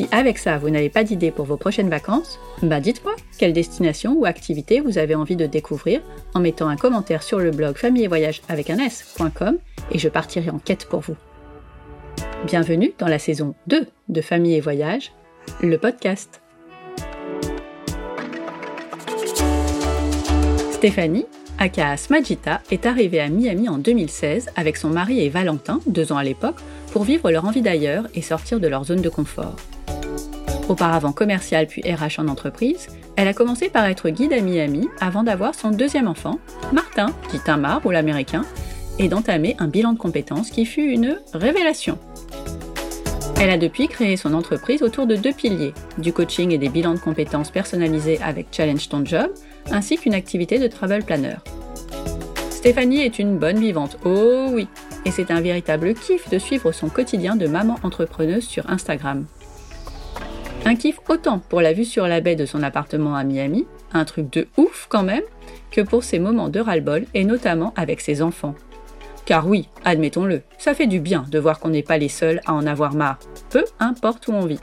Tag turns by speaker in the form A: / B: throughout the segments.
A: Si avec ça, vous n'avez pas d'idée pour vos prochaines vacances, bah dites-moi quelle destination ou activité vous avez envie de découvrir en mettant un commentaire sur le blog famille et voyage avec un s.com et je partirai en quête pour vous. Bienvenue dans la saison 2 de Famille et Voyage, le podcast. Stéphanie, aka Smajita, est arrivée à Miami en 2016 avec son mari et Valentin, deux ans à l'époque, pour vivre leur envie d'ailleurs et sortir de leur zone de confort. Auparavant commerciale puis RH en entreprise, elle a commencé par être guide à Miami avant d'avoir son deuxième enfant, Martin, dit Tamar ou l'américain, et d'entamer un bilan de compétences qui fut une révélation. Elle a depuis créé son entreprise autour de deux piliers, du coaching et des bilans de compétences personnalisés avec Challenge Ton Job, ainsi qu'une activité de travel planner. Stéphanie est une bonne vivante, oh oui, et c'est un véritable kiff de suivre son quotidien de maman entrepreneuse sur Instagram. Un kiff autant pour la vue sur la baie de son appartement à Miami, un truc de ouf quand même, que pour ses moments de ras-le-bol et notamment avec ses enfants. Car oui, admettons-le, ça fait du bien de voir qu'on n'est pas les seuls à en avoir marre, peu importe où on vit.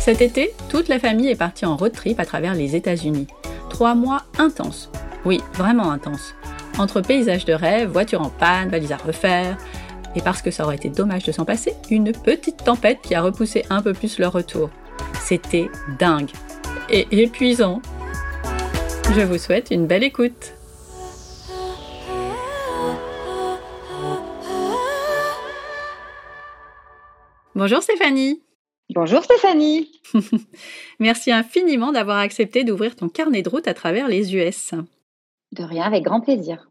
A: Cet été, toute la famille est partie en road trip à travers les États-Unis. Trois mois intenses. Oui, vraiment intenses. Entre paysages de rêve, voitures en panne, valises à refaire, et parce que ça aurait été dommage de s'en passer, une petite tempête qui a repoussé un peu plus leur retour. C'était dingue et épuisant. Je vous souhaite une belle écoute. Bonjour Stéphanie.
B: Bonjour Stéphanie.
A: Merci infiniment d'avoir accepté d'ouvrir ton carnet de route à travers les US.
B: De rien, avec grand plaisir.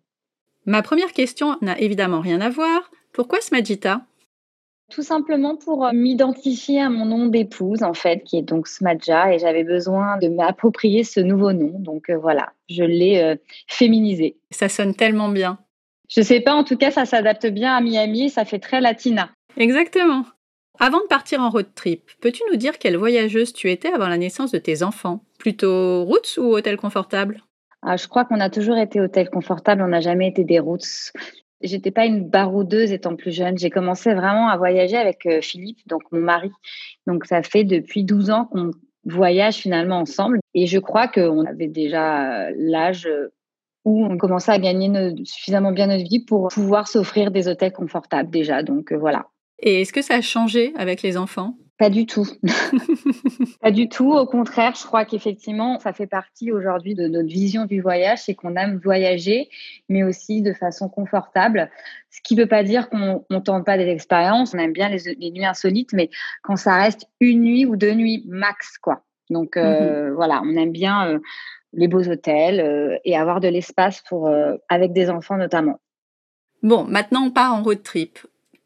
A: Ma première question n'a évidemment rien à voir. Pourquoi Smajita
B: Tout simplement pour euh, m'identifier à mon nom d'épouse, en fait, qui est donc Smadja, et j'avais besoin de m'approprier ce nouveau nom. Donc euh, voilà, je l'ai euh, féminisé.
A: Ça sonne tellement bien.
B: Je sais pas, en tout cas, ça s'adapte bien à Miami, ça fait très latina.
A: Exactement. Avant de partir en road trip, peux-tu nous dire quelle voyageuse tu étais avant la naissance de tes enfants? Plutôt routes ou hôtel confortable
B: ah, Je crois qu'on a toujours été hôtel confortable, on n'a jamais été des routes. J'étais pas une baroudeuse étant plus jeune. J'ai commencé vraiment à voyager avec euh, Philippe, donc mon mari. Donc ça fait depuis 12 ans qu'on voyage finalement ensemble. Et je crois qu'on avait déjà euh, l'âge euh, où on commençait à gagner suffisamment bien notre vie pour pouvoir s'offrir des hôtels confortables déjà. Donc voilà.
A: Et est-ce que ça a changé avec les enfants?
B: Pas du tout. pas du tout. Au contraire, je crois qu'effectivement, ça fait partie aujourd'hui de notre vision du voyage, c'est qu'on aime voyager, mais aussi de façon confortable. Ce qui ne veut pas dire qu'on ne tente pas des expériences. On aime bien les, nuits insolites, mais quand ça reste une nuit ou deux nuits max, quoi. Donc euh, mhm. voilà, on aime bien euh, les beaux hôtels euh, et avoir de l'espace pour avec des enfants notamment.
A: Bon, maintenant on part en road trip.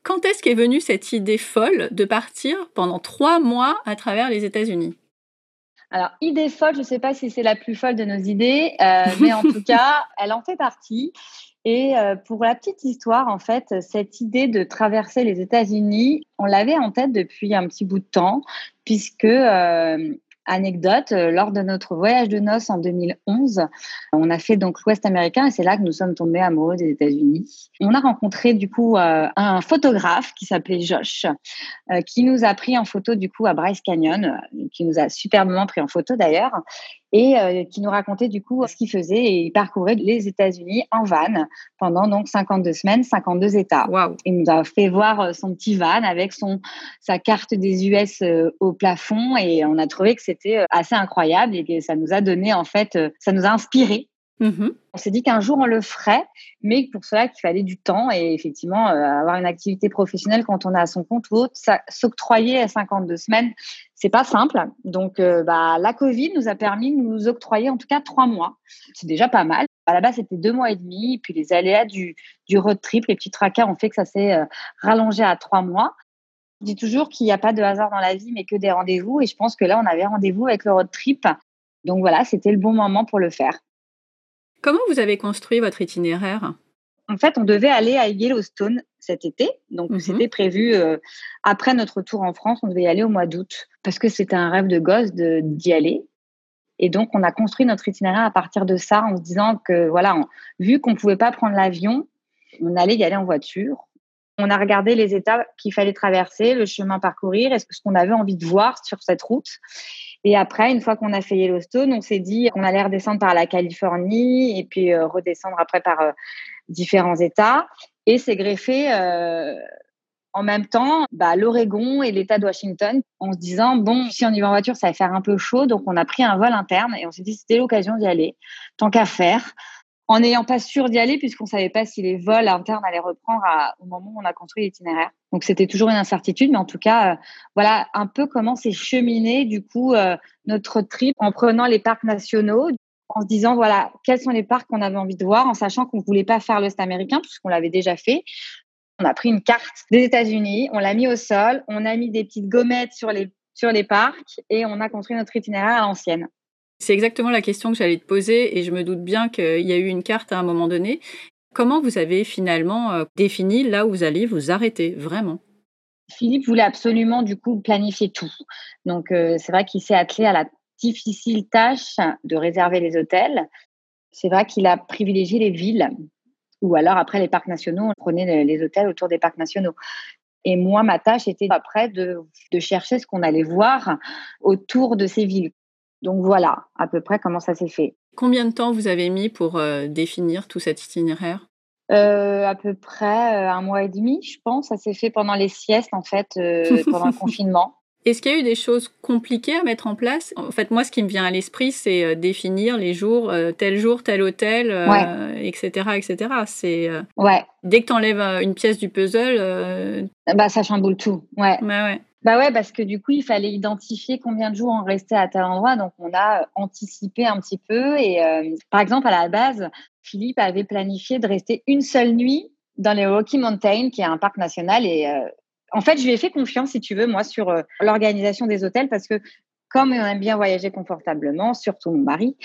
A: Quand est-ce qu'est venue cette idée folle de partir pendant trois mois à travers les États-Unis?
B: Alors, idée folle, je ne sais pas si c'est la plus folle de nos idées, euh, mais en tout cas, elle en fait partie. Et euh, pour la petite histoire, en fait, cette idée de traverser les États-Unis, on l'avait en tête depuis un petit bout de temps, puisque euh, Anecdote, euh, lors de notre voyage de noces en 2011, on a fait donc l'Ouest américain et c'est là que nous sommes tombés amoureux des États-Unis. On a rencontré du coup euh, un photographe qui s'appelait Josh, euh, qui nous a pris en photo du coup à Bryce Canyon, qui nous a superbement pris en photo d'ailleurs et euh, qui nous racontait du coup ce qu'il faisait et il parcourait les États-Unis en van pendant donc 52 semaines, 52 États.
A: Wow.
B: Il nous a fait voir euh, son petit van avec son sa carte des US euh, au plafond et on a trouvé que c'était assez incroyable et que ça nous a donné en fait, ça nous a inspiré Mmh on s'est dit qu'un jour on le ferait, mais pour cela qu'il fallait du temps et effectivement euh, avoir une activité professionnelle quand on est à son compte ou autre, s'octroyer à 52 semaines, c'est pas simple. Donc euh, bah, la Covid nous a permis de nous octroyer en tout cas trois mois. C'est déjà pas mal. À la base, c'était deux mois et demi, puis les aléas du, du road trip, les petits tracas ont fait que ça s'est euh, rallongé à trois mois. Je dis toujours qu'il n'y a pas de hasard dans la vie, mais que des rendez-vous. Et je pense que là, on avait rendez-vous avec le road trip. Donc voilà, c'était le bon moment pour le faire.
A: Comment vous avez construit votre itinéraire?
B: En fait, on devait aller à Yellowstone cet été. Donc, mhm. c'était prévu euh, après notre retour en France. On devait y aller au mois d'août parce que c'était un rêve de gosse d'y aller. Et donc, on a construit notre itinéraire à partir de ça en se disant que, voilà, vu qu'on ne pouvait pas prendre l'avion, on allait y aller en voiture. On a regardé les étapes qu'il fallait traverser, le chemin parcourir, est-ce qu'on avait envie de voir sur cette route. Et après, une fois qu'on a fait Yellowstone, on s'est dit qu'on allait redescendre par la Californie et puis euh, redescendre après par euh, différents États. Et c'est greffé euh, en même temps bah, l'Oregon et l'État de Washington en se disant, bon, si on y va en voiture, ça va faire un peu chaud. Donc, on a pris un vol interne et on s'est dit, c'était l'occasion d'y aller, tant qu'à faire en n'ayant pas sûr d'y aller puisqu'on savait pas si les vols internes allaient reprendre au moment où on a construit l'itinéraire. Donc c'était toujours une incertitude, mais en tout cas, euh, voilà un peu comment s'est cheminé du coup euh, notre trip en prenant les parcs nationaux, en se disant voilà quels sont les parcs qu'on avait envie de voir, en sachant qu'on voulait pas faire l'Est américain puisqu'on l'avait déjà fait. On a pris une carte des États-Unis, on l'a mis au sol, on a mis des petites gommettes sur les sur les parcs et on a construit notre itinéraire à l'ancienne.
A: C'est exactement la question que j'allais te poser et je me doute bien qu'il y a eu une carte à un moment donné. Comment vous avez finalement euh, défini là où vous allez vous arrêter vraiment?
B: Philippe voulait absolument du coup planifier tout. Donc euh, c'est vrai qu'il s'est attelé à la difficile tâche de réserver les hôtels. C'est vrai qu'il a privilégié les villes ou alors après les parcs nationaux, on prenait les hôtels autour des parcs nationaux. Et moi, ma tâche était après de, de chercher ce qu'on allait voir autour de ces villes. Donc voilà, à peu près comment ça s'est fait.
A: Combien de temps vous avez mis pour euh, définir tout cet itinéraire?
B: Euh, À peu près euh, un mois et demi, je pense. Ça s'est fait pendant les siestes, en fait, pendant le confinement.
A: Est-ce qu'il y a eu des choses compliquées à mettre en place? En fait, moi, ce qui me vient à l'esprit, c'est définir les jours, tel jour, tel hôtel, etc., etc. C'est
B: ouais.
A: dès que tu enlèves une pièce du puzzle,
B: bah ça chamboule tout. Ouais.
A: Bah ouais.
B: Bah ouais, parce que du coup, il fallait identifier combien de jours on restait à tel endroit. Donc, on a anticipé un petit peu. Et euh, par exemple, à la base, Philippe avait planifié de rester une seule nuit dans les Rocky Mountains, qui est un parc national. Et euh, en fait, je lui ai fait confiance, si tu veux, moi, sur euh, l'organisation des hôtels, parce que comme on aime bien voyager confortablement, surtout mon mari,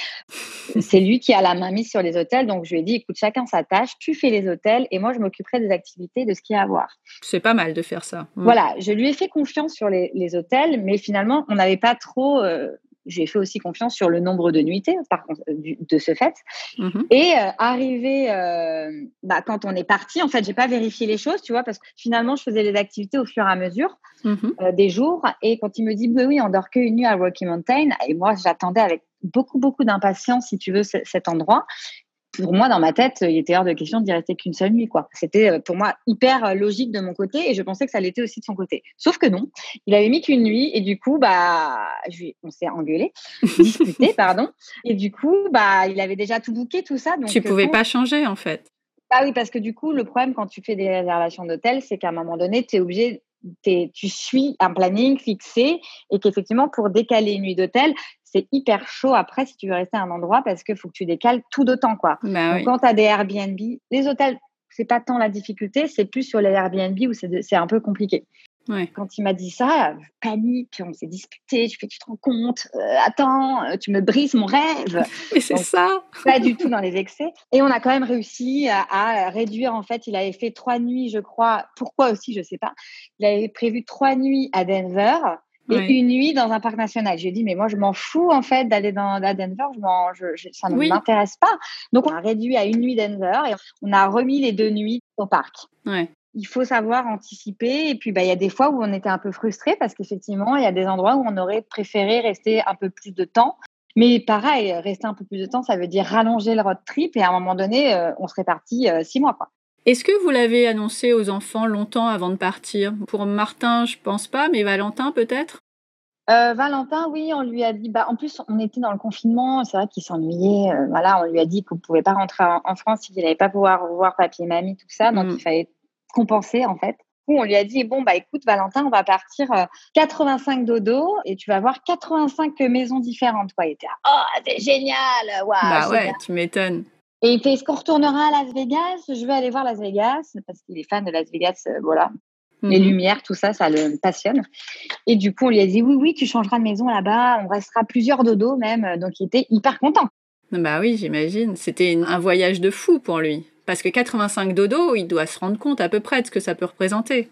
B: c'est lui qui a la main mise sur les hôtels. Donc, je lui ai dit, écoute, chacun sa tâche, tu fais les hôtels et moi, je m'occuperai des activités, de ce qu'il y a à voir.
A: C'est pas mal de faire ça.
B: Mm. Voilà, je lui ai fait confiance sur les, hôtels, mais finalement, on n'avait pas trop euh, j'ai fait aussi confiance sur le nombre de nuitées, par contre, euh, de ce fait. Mhm. Et euh, arrivé, euh, bah, quand on est parti, en fait, j'ai pas vérifié les choses, tu vois, parce que finalement, je faisais les activités au fur et à mesure mhm. des jours. Et quand il me dit, bah oui, on dort qu'une nuit à Rocky Mountain, et moi, j'attendais avec beaucoup, beaucoup d'impatience, si tu veux, cet endroit pour moi, dans ma tête, il était hors de question d'y rester qu'une seule nuit. quoi. C'était euh, pour moi hyper euh, logique de mon côté et je pensais que ça l'était aussi de son côté. Sauf que non, il avait mis qu'une nuit et du coup, bah, on s'est engueulé, discuté, pardon. Et du coup, bah, il avait déjà tout booké, tout ça. Donc,
A: tu pouvais euh, pas changer en fait.
B: Ah oui, parce que du coup, le problème quand tu fais des réservations d'hôtel, c'est qu'à un moment donné, tu es obligé tu suis un planning fixé et qu'effectivement, pour décaler une nuit d'hôtel, c'est hyper chaud après si tu veux rester à un endroit parce qu'il faut que tu décales tout d'autant. Quoi.
A: Bah
B: quand tu as des Airbnb, les hôtels, c'est pas tant la difficulté, c'est plus sur les Airbnb où c'est un peu compliqué. Quand il m'a dit ça, panique, on s'est disputé, je fais, tu te rends compte, euh, attends, euh, tu me brises mon rêve.
A: Mais c'est ça.
B: Pas du tout dans les excès. Et on a quand même réussi à, réduire, en fait, il avait fait trois nuits, je crois, pourquoi aussi, je sais pas. Il avait prévu trois nuits à Denver et une nuit dans un parc national. J'ai dit, mais moi, je m'en fous, en fait, d'aller dans, à Denver, je, ça ne m'intéresse pas. Donc, on a réduit à une nuit Denver et on a remis les deux nuits au parc.
A: Ouais
B: il faut savoir anticiper. Et puis, bah, il y a des fois où on était un peu frustré parce qu'effectivement, il y a des endroits où on aurait préféré rester un peu plus de temps. Mais pareil, rester un peu plus de temps, ça veut dire rallonger le road trip et à un moment donné, euh, on serait parti euh, six mois. Quoi.
A: Est-ce que vous l'avez annoncé aux enfants longtemps avant de partir? Pour Martin, je pense pas, mais Valentin peut-être?
B: Euh, Valentin, oui, on lui a dit. Bah, en plus, on était dans le confinement. C'est vrai qu'il s'ennuyait. voilà, on lui a dit qu'on ne pouvait pas rentrer en, France s'il n'allait pas pouvoir voir papy et mamie, tout ça. Donc, mm. il fallait compenser en fait. On lui a dit bon bah écoute Valentin, on va partir 85 euh, dodo et tu vas voir 85 maisons différentes. Quoi. Il était oh c'est génial, waouh.
A: Bah ouais, tu m'étonnes.
B: Et il fait est-ce qu'on retournera à Las Vegas? Je vais aller voir Las Vegas parce qu'il est fan de Las Vegas, euh, voilà. Les
A: Mhm.
B: lumières, tout ça, ça le passionne. Et du coup, on lui a dit oui, oui, tu changeras de maison là-bas, on restera plusieurs dodos même. Donc, il était hyper content.
A: Bah oui, j'imagine. C'était un voyage de fou pour lui. Parce que 85 dodo, il doit se rendre compte à peu près de ce que ça peut représenter.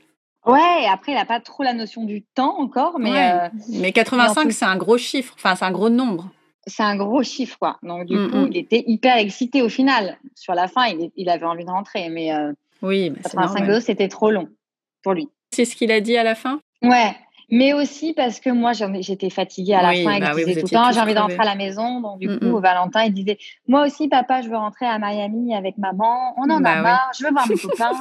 B: Ouais, après, il n'a pas trop la notion du temps encore, mais
A: Ouais.
B: euh,
A: Mais 85,
B: tout-
A: c'est un gros chiffre. Enfin, c'est un gros nombre.
B: c'est un gros chiffre, quoi. Donc, du
A: Mm,
B: coup,
A: mm.
B: il était hyper excité au final. Sur la fin, il, avait envie de rentrer, mais euh,
A: Oui, c'est
B: 85
A: normal.
B: dodos, c'était trop long pour lui.
A: C'est ce qu'il a dit à la fin?
B: Ouais, mais aussi parce que moi, j'en ai- j'étais fatiguée à la
A: Oui,
B: fin. Il
A: bah oui,
B: disait tout le temps, j'ai envie de
A: crevés.
B: rentrer à la maison. Donc, du
A: Mm,
B: coup,
A: mm.
B: Valentin, il disait, moi aussi, papa, je veux rentrer à Miami avec maman. On en
A: Bah
B: a
A: oui.
B: marre, je veux voir mes copains.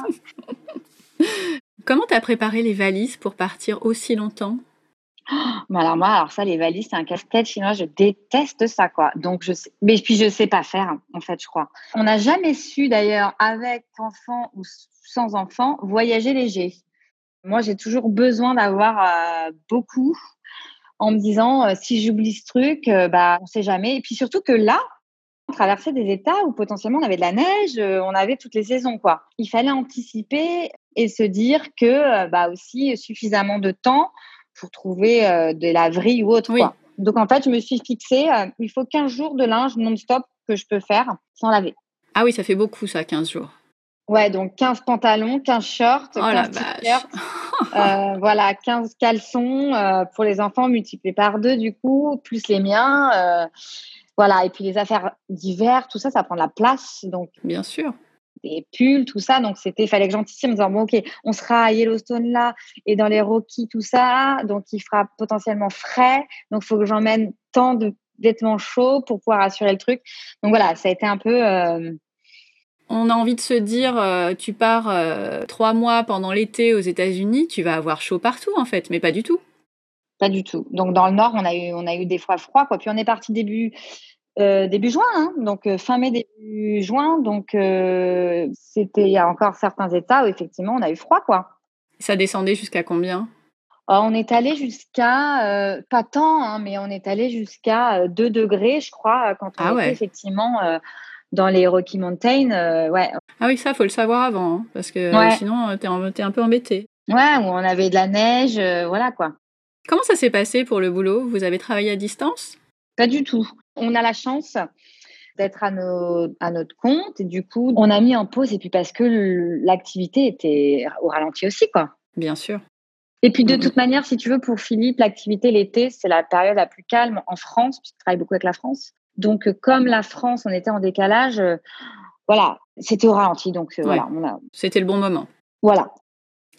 A: Comment t'as préparé les valises pour partir aussi longtemps?
B: Mais alors moi, alors ça, les valises, c'est un casse-tête chinois. Je déteste ça, quoi. Donc je sais, mais puis je sais pas faire, en fait, je crois. On n'a jamais su d'ailleurs, avec enfant ou sans enfant, voyager léger. Moi, j'ai toujours besoin d'avoir euh, beaucoup, en me disant euh, si j'oublie ce truc, euh, bah on sait jamais. Et puis surtout que là, on traversait des états où potentiellement on avait de la neige, on avait toutes les saisons, quoi. Il fallait anticiper et se dire que bah aussi suffisamment de temps pour trouver euh, de la vrille ou autre.
A: Oui.
B: Quoi. Donc en fait, je me suis fixée, euh, il faut 15 jours de linge non-stop que je peux faire sans laver.
A: Ah oui, ça fait beaucoup ça, 15 jours.
B: Ouais, donc 15 pantalons, 15 shorts,
A: Oh la
B: 15
A: vache.
B: t-shirts, euh, voilà, 15 caleçons euh, pour les enfants multipliés par deux du coup, plus les miens. euh, voilà, et puis les affaires d'hiver, tout ça, ça prend de la place. Donc
A: Bien sûr.
B: des pulls, tout ça. Donc, c'était, fallait que j'anticipe en me disant, bon, OK, on sera à Yellowstone là et dans les Rockies, tout ça. Donc, il fera potentiellement frais. Donc, il faut que j'emmène tant de vêtements chauds pour pouvoir assurer le truc. Donc, voilà, ça a été un peu.
A: On a envie de se dire, euh, tu pars euh, trois mois pendant l'été aux États-Unis, tu vas avoir chaud partout en fait, mais pas du tout.
B: pas du tout. Donc, dans le Nord, on a eu, on a eu des fois froid, quoi. Puis, on est parti début. euh, début juin, hein. donc fin mai, début juin. Donc, c'était, il y a encore certains États où effectivement on a eu froid, quoi.
A: Ça descendait jusqu'à combien?
B: Oh, on est allé jusqu'à, pas tant, hein, mais on est allé jusqu'à euh, 2 degrés, je crois, quand on
A: Ah
B: était
A: ouais.
B: effectivement dans les Rocky Mountains. euh, ouais.
A: Ah oui, ça, faut le savoir avant, hein, parce que
B: Ouais.
A: euh, sinon, euh, t'es en- t'es un peu embêté.
B: ouais, où on avait de la neige, euh, voilà quoi.
A: Comment ça s'est passé pour le boulot? Vous avez travaillé à distance?
B: Pas du tout. On a la chance d'être à, nos, à notre compte et du coup, on a mis en pause et puis parce que l'activité était au ralenti aussi, quoi.
A: Bien sûr.
B: Et puis de
A: Mhm.
B: toute manière, si tu veux, pour Philippe, l'activité l'été, c'est la période la plus calme en France, puisqu'il travaille beaucoup avec la France. Donc, euh, comme la France, on était en décalage, euh, voilà, c'était au ralenti. Donc, euh,
A: Ouais.
B: voilà, on a,
A: C'était le bon moment.
B: voilà.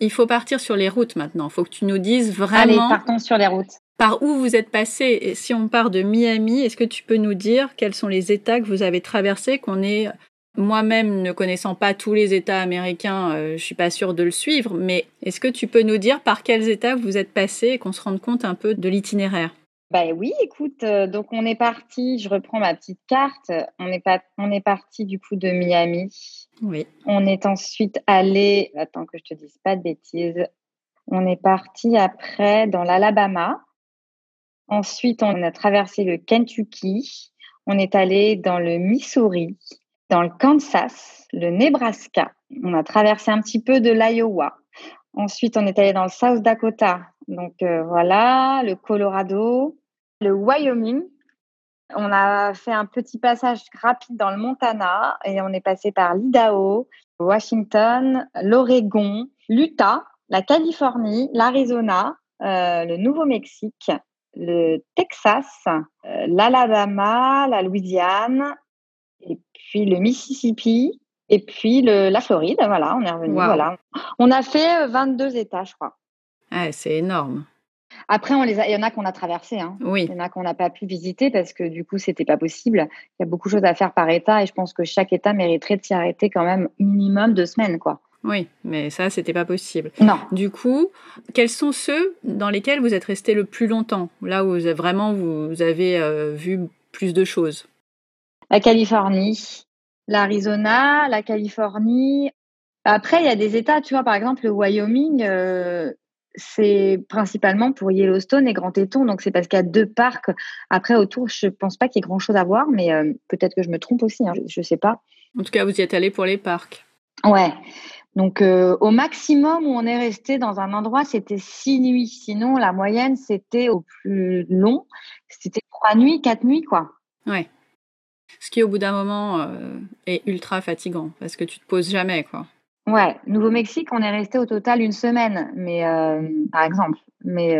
A: Il faut partir sur les routes maintenant. Il faut que tu nous dises
B: Allez,
A: vraiment
B: partons sur les routes.
A: par où vous êtes passé. Et si on part de Miami, est-ce que tu peux nous dire quels sont les États que vous avez traversés qu'on est moi-même ne connaissant pas tous les États américains, euh, je suis pas sûre de le suivre, mais est-ce que tu peux nous dire par quels États vous êtes passé et qu'on se rende compte un peu de l'itinéraire?
B: Ben oui, écoute, euh, donc on est parti, je reprends ma petite carte, on est, pas, on est parti du coup de Miami.
A: Oui.
B: On est ensuite allé, attends que je te dise pas de bêtises, on est parti après dans l'Alabama. Ensuite, on a traversé le Kentucky. On est allé dans le Missouri, dans le Kansas, le Nebraska. On a traversé un petit peu de l'Iowa. Ensuite, on est allé dans le South Dakota. Donc euh, voilà, le Colorado, le Wyoming. On a fait un petit passage rapide dans le Montana et on est passé par l'Idaho, Washington, l'Oregon, l'Utah, la Californie, l'Arizona, euh, le Nouveau-Mexique, le Texas, euh, l'Alabama, la Louisiane, et puis le Mississippi, et puis le, la Floride. Voilà, on est revenu.
A: Wow.
B: Voilà. On a fait euh, 22 États, je crois.
A: Ah, c'est énorme.
B: Après, on les a- il y en a qu'on a traversés. Hein.
A: Oui.
B: Il y en a qu'on n'a pas pu visiter parce que du coup, c'était pas possible. Il y a beaucoup de choses à faire par État et je pense que chaque État mériterait de s'y arrêter quand même minimum deux semaines, quoi.
A: Oui, mais ça, c'était pas possible.
B: Non.
A: Du coup, quels sont ceux dans lesquels vous êtes resté le plus longtemps? Là où vous avez- vraiment vous avez euh, vu plus de choses
B: La Californie, l'Arizona, la Californie. Après, il y a des États, tu vois, par exemple, le Wyoming, euh, c'est principalement pour Yellowstone et Grand Téton. Donc, c'est parce qu'il y a deux parcs. Après, autour, je pense pas qu'il y ait grand-chose à voir, mais euh, peut-être que je me trompe aussi. hein, je, je sais pas.
A: En tout cas, vous y êtes allé pour les parcs.
B: Ouais. Donc, euh, au maximum où on est resté dans un endroit, c'était six nuits. Sinon, la moyenne, c'était au plus long, c'était trois nuits, quatre nuits, quoi.
A: Ouais. Ce qui, au bout d'un moment, euh, est ultra fatigant parce que tu te poses jamais, quoi.
B: Ouais. Nouveau-Mexique, on est resté au total une semaine, mais euh, par exemple. Mais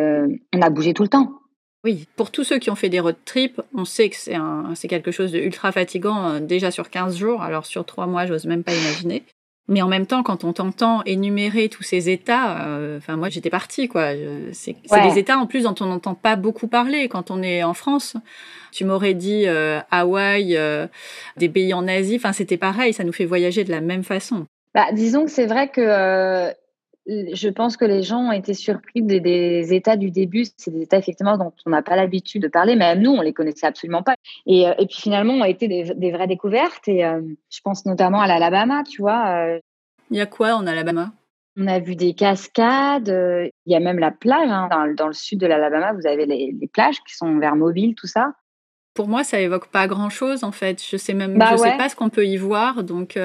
B: on a bougé tout le temps.
A: Oui, pour tous ceux qui ont fait des road trips, on sait que c'est quelque chose de ultra fatigant déjà sur 15 jours. Alors sur trois mois, j'ose même pas imaginer. Mais en même temps, quand on t'entend énumérer tous ces états, euh, enfin moi j'étais partie quoi. C'est des états en plus dont on n'entend pas beaucoup parler quand on est en France. Tu m'aurais dit euh, Hawaï, euh, des pays en Asie, enfin c'était pareil, ça nous fait voyager de la même façon.
B: Bah, disons que c'est vrai que je pense que les gens ont été surpris des, états du début. C'est des états effectivement dont on n'a pas l'habitude de parler, même nous, on les connaissait absolument pas. Et, euh, et puis finalement, ont été des, vraies découvertes. Et euh, je pense notamment à l'Alabama, tu vois.
A: Euh. Il y a quoi en Alabama?
B: On a vu des cascades. Il y a même la plage. Hein. Dans, le sud de l'Alabama, vous avez les, plages qui sont vers Mobile, tout ça.
A: Pour moi, ça évoque pas grand-chose en fait. Je sais même, bah je sais pas ce qu'on peut y voir, donc.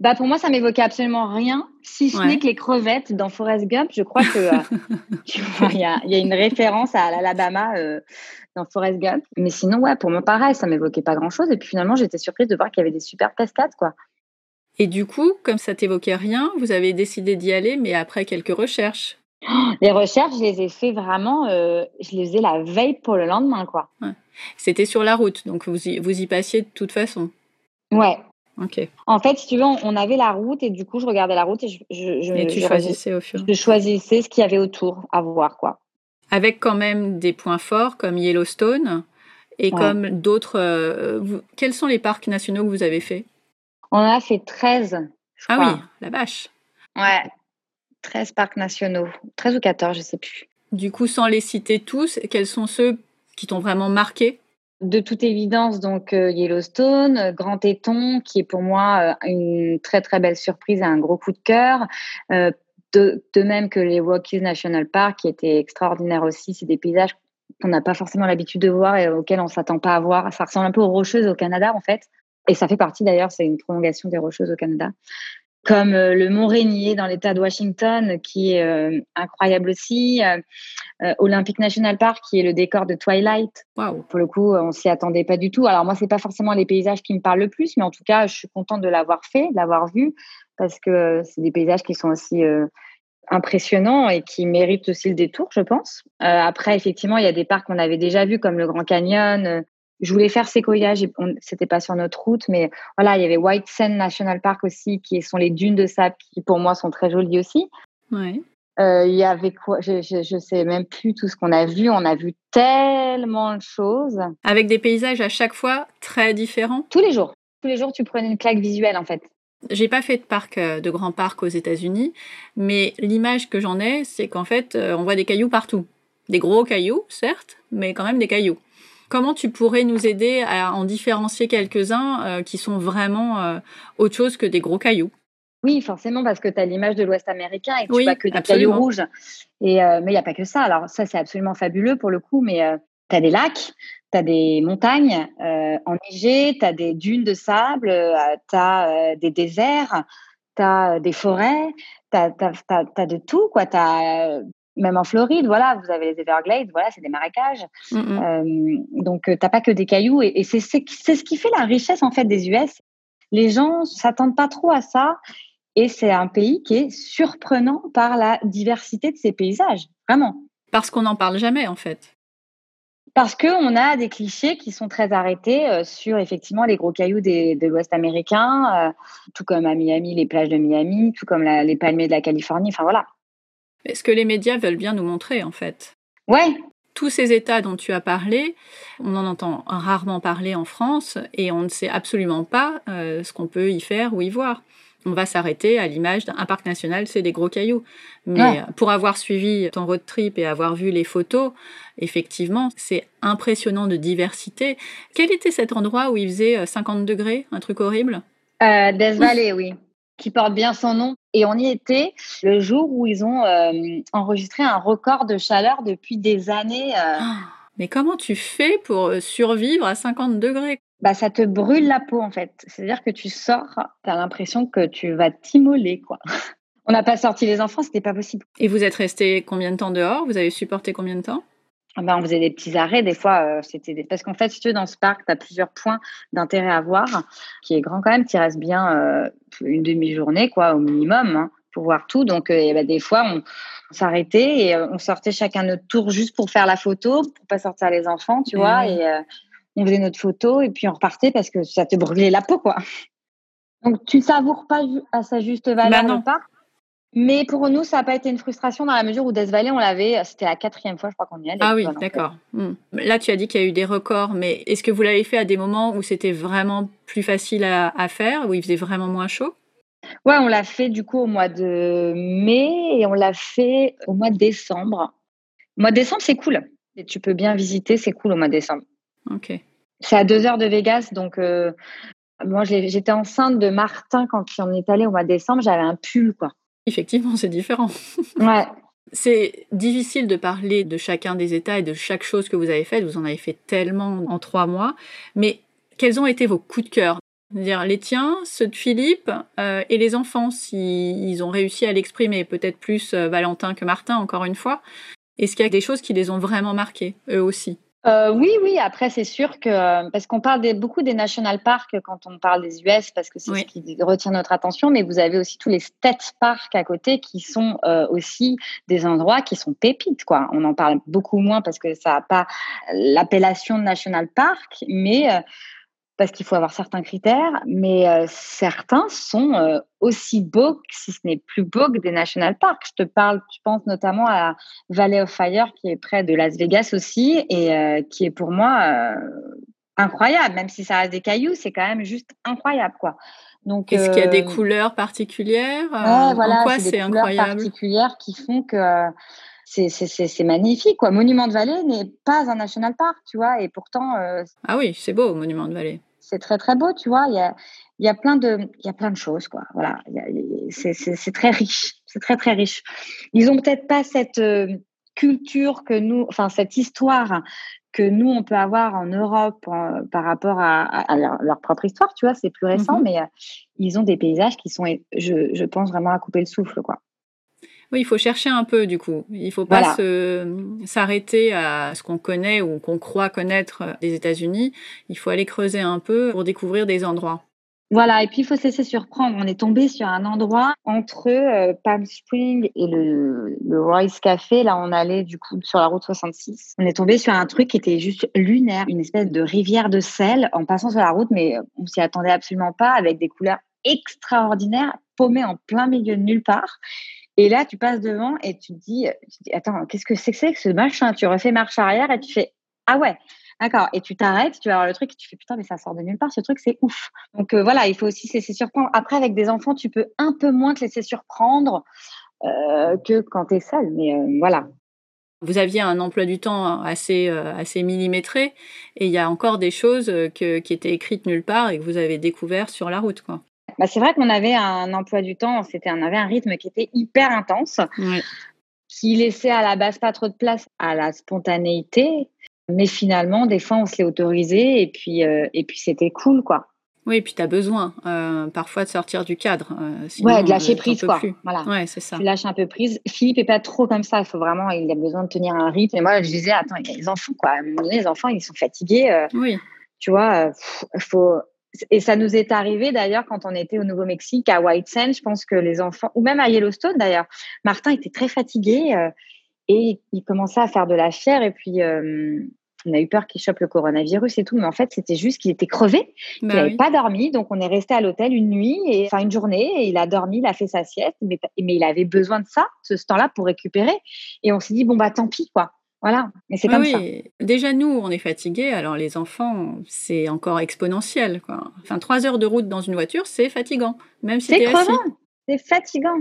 B: Bah pour moi, ça m'évoquait absolument rien, si ce n'est que les crevettes dans Forrest Gump. Je crois que euh, il y, a, une référence à l'Alabama euh, dans Forrest Gump. Mais sinon, ouais, pour moi, pareil, ça m'évoquait pas grand-chose. Et puis finalement, j'étais surprise de voir qu'il y avait des super cascades, quoi.
A: Et du coup, comme ça t'évoquait rien, vous avez décidé d'y aller, mais après quelques recherches.
B: Les recherches, je les ai fait vraiment, euh, je les ai la veille pour le lendemain, quoi.
A: C'était sur la route, donc vous vous y passiez de toute façon.
B: Ouais, en fait, si tu veux, on avait la route et du coup, je regardais la route et je,
A: je, tu choisissais au fur.
B: Je choisissais ce qu'il y avait autour à voir, quoi.
A: Avec quand même des points forts comme Yellowstone et comme d'autres. Euh, quels sont les parcs nationaux que vous avez fait?
B: On a fait 13.
A: ah oui, la vache.
B: Ouais, 13 parcs nationaux. 13 ou 14, je sais plus.
A: Du coup, sans les citer tous, quels sont ceux qui t'ont vraiment marqué?
B: De toute évidence, donc euh, Yellowstone, euh, Grand Téton, qui est pour moi euh, une très très belle surprise et un gros coup de cœur. de, même que les Rockies National Park, qui étaient extraordinaires aussi. C'est des paysages qu'on n'a pas forcément l'habitude de voir et auxquels on s'attend pas à voir. Ça ressemble un peu aux Rocheuses au Canada, en fait. Et ça fait partie d'ailleurs, c'est une prolongation des Rocheuses au Canada comme euh, le Mont Rainier dans l'État de Washington, qui est euh, incroyable aussi. Euh, Olympic National Park, qui est le décor de Twilight. Pour le coup, on s'y attendait pas du tout. Alors moi, c'est pas forcément les paysages qui me parlent le plus, mais en tout cas, je suis contente de l'avoir fait, de l'avoir vu, parce que c'est des paysages qui sont aussi impressionnants et qui méritent aussi le détour, je pense. après, effectivement, il y a des parcs qu'on avait déjà vus, comme le Grand Canyon, je voulais faire Sequoia, c'était pas sur notre route, mais voilà, il y avait White Sand National Park aussi, qui sont les dunes de sable, qui pour moi sont très jolies aussi.
A: Ouais.
B: Euh, il y avait quoi je, je, sais même plus tout ce qu'on a vu. On a vu tellement de choses.
A: Avec des paysages à chaque fois très différents.
B: Tous les jours. Tous les jours, tu prenais une claque visuelle en fait.
A: J'ai pas fait de parc, euh, de grands parcs aux États-Unis, mais l'image que j'en ai, c'est qu'en fait, euh, on voit des cailloux partout. Des gros cailloux, certes, mais quand même des cailloux. Comment tu pourrais nous aider à en différencier quelques-uns euh, qui sont vraiment euh, autre chose que des gros cailloux?
B: Oui, forcément, parce que tu as l'image de l'Ouest américain et tu vois que des cailloux rouges. Et, euh, mais il n'y a pas que ça. Alors, ça, c'est absolument fabuleux pour le coup, mais tu as des lacs, tu as des montagnes enneigées, tu as des dunes de sable, tu as des déserts, tu as des forêts, tu as, de tout. quoi. Tu as même en Floride, voilà, vous avez les Everglades, voilà, c'est des marécages. Mm, mm. Euh, donc, euh, t'as pas que des cailloux. Et, c'est ce qui fait la richesse, en fait, des US. Les gens s'attendent pas trop à ça. Et c'est un pays qui est surprenant par la diversité de ses paysages, vraiment.
A: Parce qu'on n'en parle jamais, en fait.
B: Parce qu'on a des clichés qui sont très arrêtés euh, sur effectivement les gros cailloux de l'Ouest américain, tout comme à Miami, les plages de Miami, tout comme les palmiers de la Californie. Enfin voilà,
A: ce que les médias veulent bien nous montrer, en fait?
B: Ouais.
A: Tous ces États dont tu as parlé, on en entend rarement parler en France et on ne sait absolument pas euh, ce qu'on peut y faire ou y voir. On va s'arrêter à l'image d'un parc national, c'est des gros cailloux. Mais pour avoir suivi ton road trip et avoir vu les photos, effectivement, c'est impressionnant de diversité. Quel était cet endroit où il faisait 50 euh, degrés, un truc horrible?
B: Euh, Death Valley, oui qui porte bien son nom. Et on y était le jour où ils ont euh, enregistré un record de chaleur depuis des années. Euh.
A: Mais comment tu fais pour euh, survivre à 50 degrés?
B: Bah, ça te brûle la peau en fait. C'est-à-dire que tu sors, tu as l'impression que tu vas t'immoler quoi. On n'a pas sorti les enfants, c'était pas possible.
A: Et vous êtes resté combien de temps dehors? Vous avez supporté combien de temps?
B: ah ben, on faisait des petits arrêts, des fois, euh, c'était des... parce qu'en fait, si tu veux, dans ce parc, tu as plusieurs points d'intérêt à voir, qui est grand quand même, qui reste bien euh, une demi-journée, quoi, au minimum, hein, pour voir tout. Donc, euh, ben, des fois, on, s'arrêtait et on sortait chacun notre tour juste pour faire la photo, pour pas sortir les enfants, tu vois, et on faisait notre photo et puis on repartait parce que ça te brûlait la peau, quoi. Donc, tu savoures pas à sa juste valeur bah le parc? Mais pour nous, ça n'a pas été une frustration dans la mesure où Death Valley, on l'avait, c'était la quatrième fois, je crois qu'on y allait.
A: Ah oui, d'accord. Hmm. Là, tu as dit qu'il y a eu des records, mais est-ce que vous l'avez fait à des moments où c'était vraiment plus facile à, faire, où il faisait vraiment moins chaud?
B: Ouais, on l'a fait du coup au mois de mai et on l'a fait au mois de décembre. Au mois de décembre, c'est cool. Et tu peux bien visiter, c'est cool au mois de décembre.
A: Ok.
B: C'est à deux heures de Vegas, donc euh, moi j'étais enceinte de Martin quand on est allé au mois de décembre, j'avais un pull quoi.
A: Effectivement, c'est différent.
B: Ouais.
A: C'est difficile de parler de chacun des États et de chaque chose que vous avez faite. Vous en avez fait tellement en trois mois. Mais quels ont été vos coups de cœur? Dire les tiens, ceux de Philippe euh, et les enfants, s'ils ont réussi à l'exprimer, peut-être plus euh, Valentin que Martin, encore une fois. Est-ce qu'il y a des choses qui les ont vraiment marqués, eux aussi?
B: Euh, oui, oui. Après, c'est sûr que parce qu'on parle beaucoup des national parks quand on parle des US parce que c'est ce qui retient notre attention, mais vous avez aussi tous les state parks à côté qui sont euh, aussi des endroits qui sont pépites. Quoi. On en parle beaucoup moins parce que ça n'a pas l'appellation de national park, mais euh, parce qu'il faut avoir certains critères, mais euh, certains sont euh, aussi beaux, si ce n'est plus beaux que des national parks. Je te parle, je pense notamment à Valley of Fire, qui est près de Las Vegas aussi, et euh, qui est pour moi incroyable, même si ça reste des cailloux, c'est quand même juste incroyable, quoi.
A: Donc, est-ce qu'il y a des couleurs particulières
B: ouais, voilà, quoi c'est incroyable? particulières qui font que c'est magnifique. Quoi. Monument de Vallée n'est pas un national park, tu vois, et pourtant.
A: ah oui, c'est beau, Monument de Vallée
B: c'est très très beau, tu vois. Il y a, il y a plein de, il y a plein de choses, quoi. Voilà, c'est très riche, c'est très très riche. Ils ont peut-être pas cette euh, culture que nous, enfin cette histoire que nous on peut avoir en Europe euh, par rapport à, leur, propre histoire, tu vois. C'est plus récent, mm-hmm. mais euh, ils ont des paysages qui sont, je, je pense vraiment à couper le souffle, quoi.
A: Oui, il faut chercher un peu du coup. Il ne faut pas s'arrêter à ce qu'on connaît ou qu'on croit connaître des États-Unis. Il faut aller creuser un peu pour découvrir des endroits.
B: Voilà, et puis il faut se laisser surprendre. On est tombé sur un endroit entre euh, Palm Springs et le, le, Royce Café. Là, on allait du coup sur la route 66. On est tombé sur un truc qui était juste lunaire, une espèce de rivière de sel en passant sur la route, mais on s'y attendait absolument pas, avec des couleurs extraordinaires, paumées en plein milieu de nulle part. Et là, tu passes devant et tu te dis, attends, qu'est-ce que c'est que que ce machin? Tu refais marche arrière et tu fais, ah ouais, d'accord. Et tu t'arrêtes, tu vas voir le truc et tu fais, putain, mais ça sort de nulle part, ce truc, c'est ouf. Donc euh, voilà, il faut aussi se laisser surprendre. Après, avec des enfants, tu peux un peu moins te laisser surprendre euh, que quand tu es seul. Mais euh, voilà,
A: vous aviez un emploi du temps assez, assez millimétré et il y a encore des choses qui étaient écrites nulle part et que vous avez découvert sur la route. Quoi.
B: Bah, c'est vrai qu'on avait un emploi du temps, c'était, on avait un rythme qui était hyper intense, qui laissait à la base pas trop de place à la spontanéité. Mais finalement, des fois, on se l'est autorisé et puis, euh, et puis c'était cool, quoi.
A: Oui, et puis tu as besoin euh, parfois de sortir du cadre. Euh,
B: ouais, de lâcher prise, quoi. Voilà.
A: Ouais, c'est ça.
B: Tu lâches un peu prise. Philippe est pas trop comme ça. Il faut vraiment, il a besoin de tenir un rythme. Et moi, je disais, attends, il y a les enfants, quoi. À un moment donné, les enfants, ils sont fatigués.
A: oui.
B: Tu vois, il faut, et ça nous est arrivé d'ailleurs quand on était au Nouveau-Mexique, à White Sands. Je pense que les enfants, ou même à Yellowstone d'ailleurs, Martin était très fatigué euh, et il commençait à faire de la chair. Et puis, euh, on a eu peur qu'il chope le coronavirus et tout. Mais en fait, c'était juste qu'il était crevé, qu'il n'avait bah pas dormi. Donc, on est resté à l'hôtel une nuit, et, enfin une journée, et il a dormi, il a fait sa sieste. Mais, mais il avait besoin de ça, ce temps-là, pour récupérer. Et on s'est dit, bon, bah tant pis, quoi. Voilà, mais c'est comme oui.
A: Déjà, nous, on est fatigués, alors les enfants, c'est encore exponentiel. Quoi. Enfin, trois heures de route dans une voiture, c'est fatigant, même si
B: C'est crevant, c'est fatigant,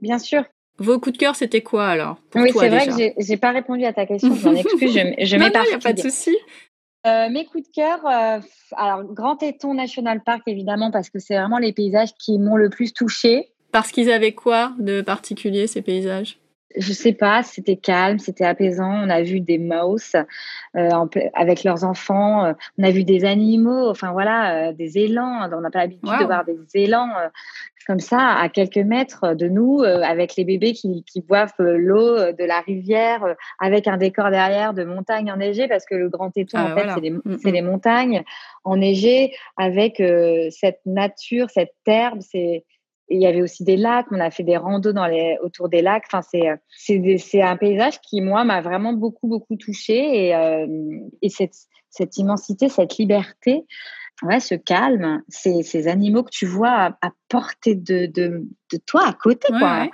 B: bien sûr.
A: Vos coups de cœur, c'était quoi alors
B: Oui, c'est vrai que j'ai pas répondu à ta question, je m'en excuse, je, je
A: non, a pas de souci.
B: Euh, mes coups de cœur, euh, alors Grand Téton National Park évidemment parce que c'est vraiment les paysages qui m'ont le plus touché.
A: Parce qu'ils avaient quoi de particulier ces paysages?
B: Je sais pas, c'était calme, c'était apaisant. On a vu des mouse euh, avec leurs enfants, euh, on a vu des animaux, enfin voilà, euh, des élans. On n'a pas l'habitude de voir des élans comme ça à quelques mètres de nous, avec les bébés qui, qui boivent l'eau de la rivière, avec un décor derrière de montagnes enneigées, parce que le Grand Téton, ah, en fait, c'est les, mm, les, mm. montagnes enneigées, avec cette nature, cette herbe, c'est il y avait aussi des lacs, on a fait des randos dans les, autour des lacs. Enfin, c'est, un paysage qui, moi, m'a vraiment beaucoup, beaucoup touchée. Et, euh, et cette, cette immensité, cette liberté, ouais, ce calme, ces, ces animaux que tu vois à, portée de, de, de, toi, à côté, quoi.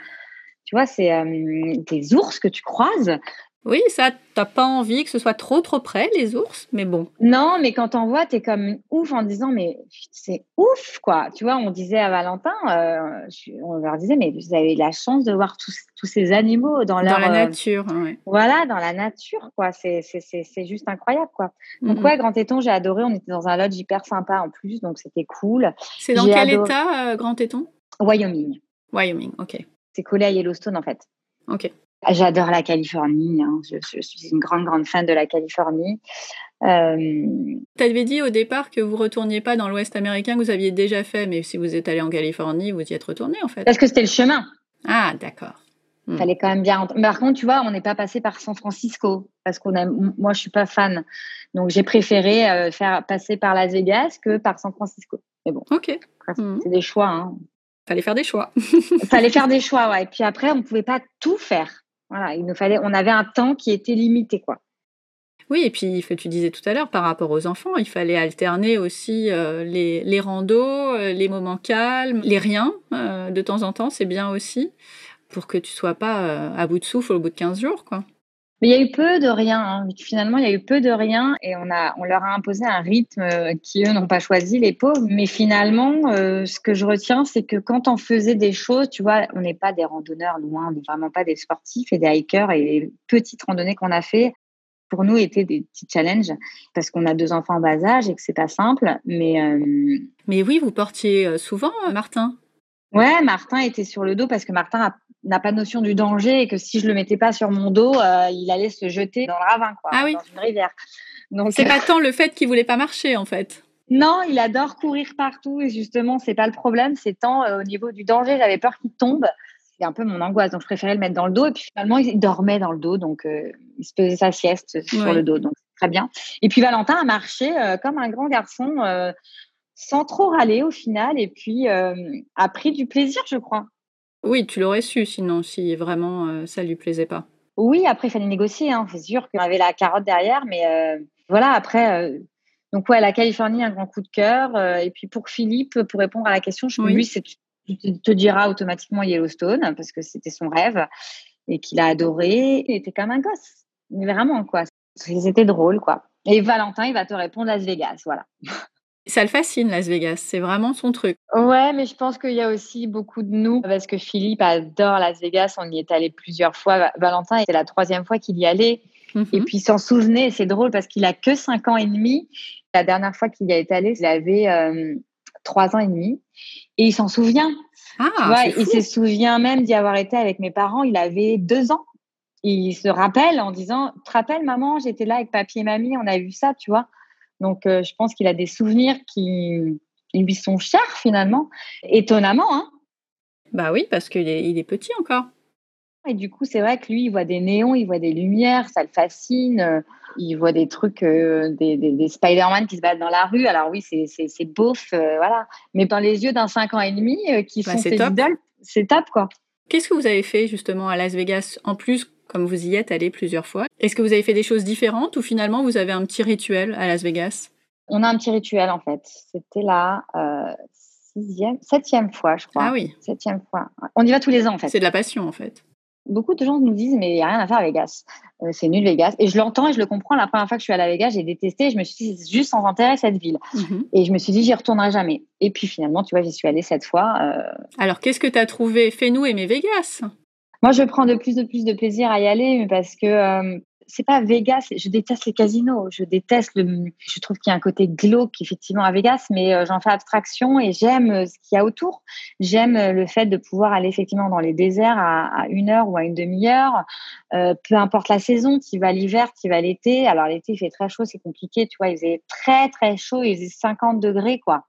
B: Tu vois, c'est euh, des ours que tu croises.
A: Oui, ça, t'as pas envie que ce soit trop trop près, les ours, mais bon.
B: Non, mais quand on voit, t'es comme ouf en disant, mais c'est ouf, quoi. Tu vois, on disait à Valentin, euh, on leur disait, mais vous avez la chance de voir tous, tous ces animaux dans,
A: leur,
B: dans
A: la euh, nature.
B: Voilà, dans la nature, quoi. C'est juste incroyable, quoi. Donc, ouais, Grand Téton, j'ai adoré. On était dans un lodge hyper sympa en plus, donc c'était cool.
A: C'est dans quel état, euh, Grand Téton?
B: Wyoming.
A: Wyoming, ok.
B: C'est collé à Yellowstone, en fait.
A: Ok.
B: J'adore la Californie. Hein. Je, suis une grande, grande fan de la Californie. Euh...
A: Tu avais dit au départ que vous retourniez pas dans l'Ouest américain, que vous aviez déjà fait, mais si vous êtes allé en Californie, vous y êtes retourné en fait.
B: Parce que c'était le chemin.
A: Ah, d'accord.
B: Il hmm. Fallait quand même bien. Mais par contre, tu vois, on n'est pas passé par San Francisco parce qu'on a. Moi, je suis pas fan, donc j'ai préféré euh, faire passer par Las Vegas que par San Francisco. Mais bon.
A: Ok.
B: Hmm. C'est des choix. Hein.
A: Fallait faire des choix.
B: Fallait faire des choix, ouais. Et puis après, on pouvait pas tout faire. Il nous fallait, on avait un temps qui était limité, quoi.
A: Oui, et puis tu disais tout à l'heure, par rapport aux enfants, il fallait alterner aussi euh, les, les euh, les moments calmes, les riens, euh, de temps en temps, c'est bien aussi, pour que tu sois pas à bout de souffle au bout de 15 jours, quoi.
B: Mais il y a eu peu de rien. Hein. Finalement, il y a eu peu de rien et on, a, on leur a imposé un rythme euh, qui, eux, n'ont pas choisi, les pauvres. Mais finalement, euh, ce que je retiens, c'est que quand on faisait des choses, tu vois, on n'est pas des randonneurs loin, on n'est vraiment pas des sportifs et des hikers. Et les petites randonnées qu'on a fait, pour nous, étaient des petits challenges parce qu'on a deux enfants en bas âge et que c'est pas simple. Mais, euh,
A: mais oui, vous portiez souvent, Martin?
B: Ouais, Martin était sur le dos parce que Martin n'a pas notion du danger et que si je le mettais pas sur mon dos, euh, il allait se jeter dans le ravin, quoi,
A: ah oui.
B: dans une rivière.
A: Donc c'est pas tant le fait qu'il voulait pas marcher en fait.
B: Non, il adore courir partout et justement c'est pas le problème, c'est tant euh, au niveau du danger, j'avais peur qu'il tombe. C'est un peu mon angoisse, donc je préférais le mettre dans le dos et puis finalement il dormait dans le dos, donc euh, il se faisait sa sieste sur le dos, donc très bien. Et puis Valentin a marché comme un grand garçon. Sans trop râler au final et puis a pris du plaisir, je crois.
A: Oui, tu l'aurais su sinon, si vraiment euh, ça lui plaisait pas.
B: Oui, après, il fallait négocier. Hein. C'est sûr qu'on avait la carotte derrière, mais euh, voilà, après. Euh, donc, ouais, la Californie, un grand coup de cœur. et puis, pour Philippe, pour répondre à la question, je, lui, c'est, tu te diras automatiquement Yellowstone, parce que c'était son rêve et qu'il a adoré. Il était comme un gosse. Mais vraiment, quoi. C'était drôle, quoi. Et Valentin, il va te répondre Las Vegas, voilà.
A: Ça le fascine, Las Vegas. C'est vraiment son truc.
B: Ouais, mais je pense qu'il y a aussi beaucoup de nous, parce que Philippe adore Las Vegas. On y est allé plusieurs fois. Valentin, c'était la troisième fois qu'il y allait. Mhm. Et puis, il s'en souvenait. C'est drôle parce qu'il a que cinq ans et demi. La dernière fois qu'il y est allé, il avait euh, trois ans et demi. Et il s'en souvient.
A: Ah,
B: il se souvient même d'y avoir été avec mes parents. Il avait deux ans. Il se rappelle en disant, te rappelles, maman, j'étais là avec papy et mamie, on a vu ça, tu vois? Donc, euh, je pense qu'il a des souvenirs qui lui sont chers finalement. Étonnamment, hein
A: Bah oui, parce qu'il est, il est petit encore.
B: Et du coup, c'est vrai que lui, il voit des néons, il voit des lumières, ça le fascine. Il voit des trucs, euh, des, des, Spider-Man qui se baladent dans la rue. Alors oui, c'est beauf, euh, voilà. Mais dans les yeux d'un 5 ans et demi qui bah, sont idoles, c'est top, quoi.
A: Qu'est-ce que vous avez fait justement à Las Vegas en plus comme vous y êtes allé plusieurs fois. Est-ce que vous avez fait des choses différentes ou finalement vous avez un petit rituel à Las Vegas?
B: On a un petit rituel en fait. C'était la euh, sixième, septième fois, je crois.
A: Ah oui.
B: Septième fois. On y va tous les ans en fait.
A: C'est de la passion en fait.
B: Beaucoup de gens nous disent mais il n'y a rien à faire à Vegas. Euh, c'est nul Vegas. Et je l'entends et je le comprends. La première fois que je suis allée à Vegas, j'ai détesté. Je me suis dit c'est juste sans intérêt cette ville. Mhm. Et je me suis dit j'y retournerai jamais. Et puis finalement, tu vois, j'y suis allée cette fois. Euh.
A: Alors qu'est-ce que tu as trouvé? Fais-nous aimer Vegas
B: moi, je prends de plus en plus de plaisir à y aller parce que euh, c'est pas Vegas. Je déteste les casinos. Je déteste le. Je trouve qu'il y a un côté glauque effectivement à Vegas, mais euh, j'en fais abstraction et j'aime euh, ce qu'il y a autour. J'aime le fait de pouvoir aller effectivement dans les déserts à, une heure ou à une demi-heure, peu importe la saison. Tu vas l'hiver, tu vas l'été. Alors l'été il fait très chaud, c'est compliqué. Tu vois, il faisait très très chaud. Il faisait 50 degrés quoi.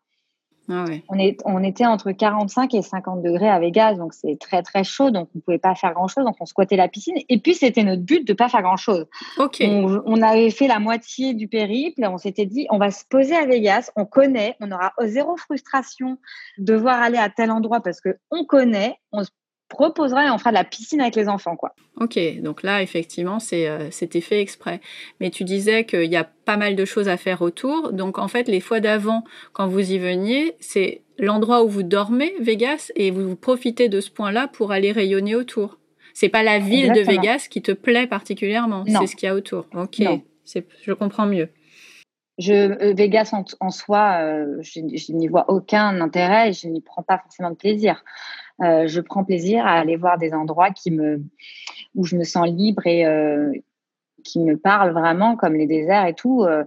B: Ah on, est, on était entre 45 et 50 degrés à Vegas, donc c'est très très chaud, donc on ne pouvait pas faire grand chose, donc on squattait la piscine. Et puis c'était notre but de ne pas faire grand chose. On, avait fait la moitié du périple, on s'était dit on va se poser à Vegas, on connaît, on aura zéro frustration de devoir aller à tel endroit parce que on connaît, on se proposera et on fera de la piscine avec les enfants. quoi.
A: Ok, donc là, effectivement, c'est, euh, c'était fait exprès. Mais tu disais qu'il y a pas mal de choses à faire autour. Donc, en fait, les fois d'avant, quand vous y veniez, c'est l'endroit où vous dormez, Vegas, et vous profitez de ce point-là pour aller rayonner autour. C'est pas la ville de Vegas qui te plaît particulièrement, c'est ce qu'il y a autour. Ok, je comprends mieux.
B: Je, euh, Vegas en, soi, euh, je, je n'y vois aucun intérêt je n'y prends pas forcément de plaisir. Euh, je prends plaisir à aller voir des endroits qui me, où je me sens libre et euh, qui me parlent vraiment, comme les déserts et tout. Euh,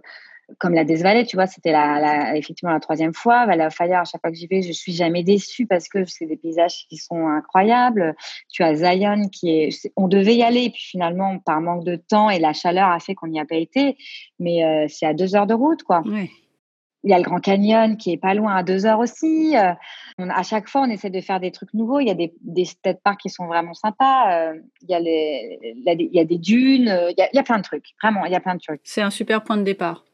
B: comme la Death tu vois, c'était effectivement la troisième fois. la Fire, à chaque fois que j'y vais, je suis jamais déçue parce que c'est des paysages qui sont incroyables. Tu as Zion qui est, on devait y aller, puis finalement, par manque de temps et la chaleur a fait qu'on n'y a pas été. Mais c'est à deux heures de route, quoi. Oui. Il y a le Grand Canyon qui est pas loin à deux heures aussi. Euh, à chaque fois, on essaie de faire des trucs nouveaux. Il y a des, des state parks qui sont vraiment sympas. Euh, il, y a les, il y a des dunes. Euh, il, y a, plein de trucs. Vraiment, il y a plein de trucs.
A: C'est un super point de départ.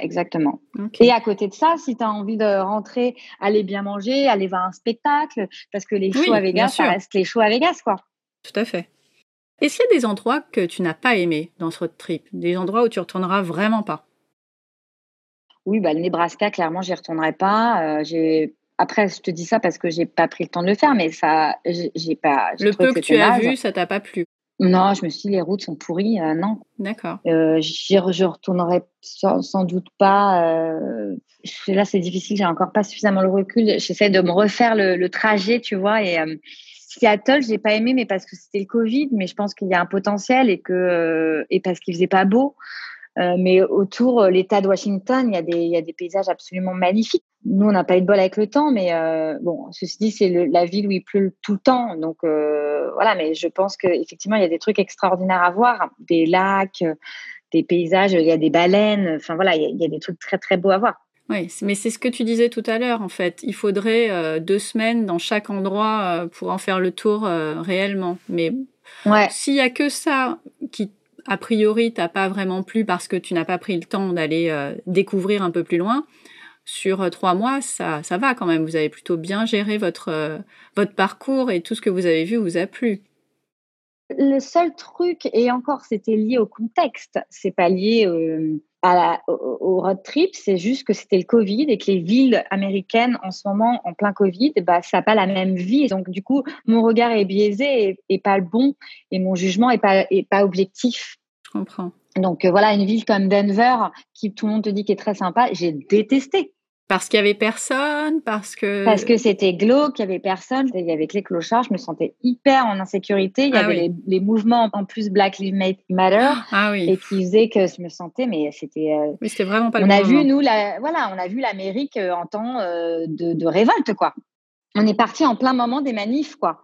B: Exactement. Et à côté de ça, si tu as envie de rentrer, aller bien manger, aller voir un spectacle, parce que les shows à Vegas, ça reste les shows à Vegas, quoi.
A: Tout à fait. Est-ce qu'il y a des endroits que tu n'as pas aimés dans ce road trip? Des endroits où tu retourneras vraiment pas?
B: Oui, bah, le Nebraska, clairement, j'y retournerai pas. Euh, j'ai après, je te dis ça parce que j'ai pas pris le temps de le faire, mais ça, j'ai pas.
A: Le peu que, tu as vu, ça t'a pas plu?
B: Non, je me suis dit les routes sont pourries, euh, non.
A: D'accord.
B: Euh, je retournerai sans, doute pas. là, c'est difficile, j'ai encore pas suffisamment le recul. J'essaie de me refaire le, trajet, tu vois, et. Seattle, j'ai pas aimé, mais parce que c'était le Covid, mais je pense qu'il y a un potentiel et que et parce qu'il faisait pas beau. Euh, mais autour, euh, l'État de Washington, il y, a des, il y a des paysages absolument magnifiques. Nous, on n'a pas eu de bol avec le temps, mais euh, bon, ceci dit, c'est la ville où il pleut tout le temps. Donc voilà, mais je pense qu'effectivement, il y a des trucs extraordinaires à voir, des lacs, des paysages, il y a des baleines. Enfin voilà, il y, a, des trucs très très beaux à voir.
A: Oui, mais c'est ce que tu disais tout à l'heure, en fait. Il faudrait deux semaines dans chaque endroit pour en faire le tour réellement. Mais ouais. s'il y a que ça a priori t'as pas vraiment plu parce que tu n'as pas pris le temps d'aller euh, découvrir un peu plus loin, sur euh, trois mois, ça, ça va quand même. Vous avez plutôt bien géré votre, euh, votre parcours et tout ce que vous avez vu vous a plu.
B: Le seul truc, et encore c'était lié au contexte, c'est pas lié à au, road trip, c'est juste que c'était le Covid et que les villes américaines en ce moment, en plein Covid, bah, ça n'a pas la même vie. Donc du coup, mon regard est biaisé et, pas le bon et mon jugement est pas, est pas objectif.
A: Je comprends.
B: Donc euh, voilà, une ville comme Denver, qui tout le monde te dit qui est très sympa, j'ai détesté.
A: Parce qu'il y avait personne, parce que
B: parce que c'était glauque, il y avait personne, il y avait que les clochards, je me sentais hyper en insécurité. Il y ah avait les, mouvements en plus Black Lives Matter,
A: ah
B: et qui faisaient que je me sentais, mais c'était.
A: Euh, mais c'était vraiment pas.
B: On a vu nous, la, voilà, on a vu l'Amérique euh, en temps de, de révolte, quoi. On est parti en plein moment des manifs, quoi.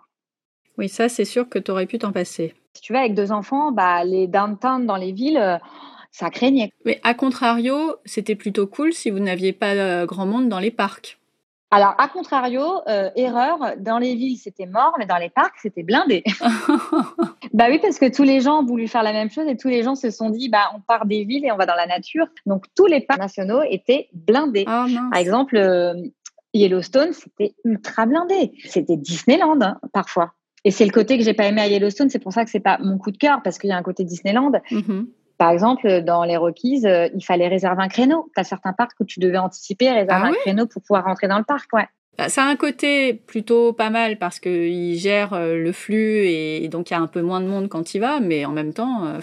A: Oui, ça, c'est sûr que tu aurais pu t'en passer.
B: Si tu vas avec deux enfants, bah, les downtown dans les villes, euh, ça craignait.
A: Mais à contrario, c'était plutôt cool si vous n'aviez pas euh, grand monde dans les parcs.
B: Alors, à contrario, euh, erreur, dans les villes, c'était mort, mais dans les parcs, c'était blindé. bah oui, parce que tous les gens ont voulu faire la même chose et tous les gens se sont dit, bah, on part des villes et on va dans la nature. Donc, tous les parcs nationaux étaient blindés.
A: Ah,
B: Par exemple, Yellowstone, c'était ultra blindé. C'était Disneyland, hein, parfois. Et c'est le côté que j'ai pas aimé à Yellowstone. C'est pour ça que c'est pas mon coup de cœur parce qu'il y a un côté Disneyland. Mm-hmm. Par exemple, dans les Rockies, euh, il fallait réserver un créneau. Tu as certains parcs où tu devais anticiper, réserver ah un créneau pour pouvoir rentrer dans le parc. Ouais.
A: Bah, ça a un côté plutôt pas mal parce qu'il gère euh, le flux et, donc il y a un peu moins de monde quand il va, mais en même temps, euh,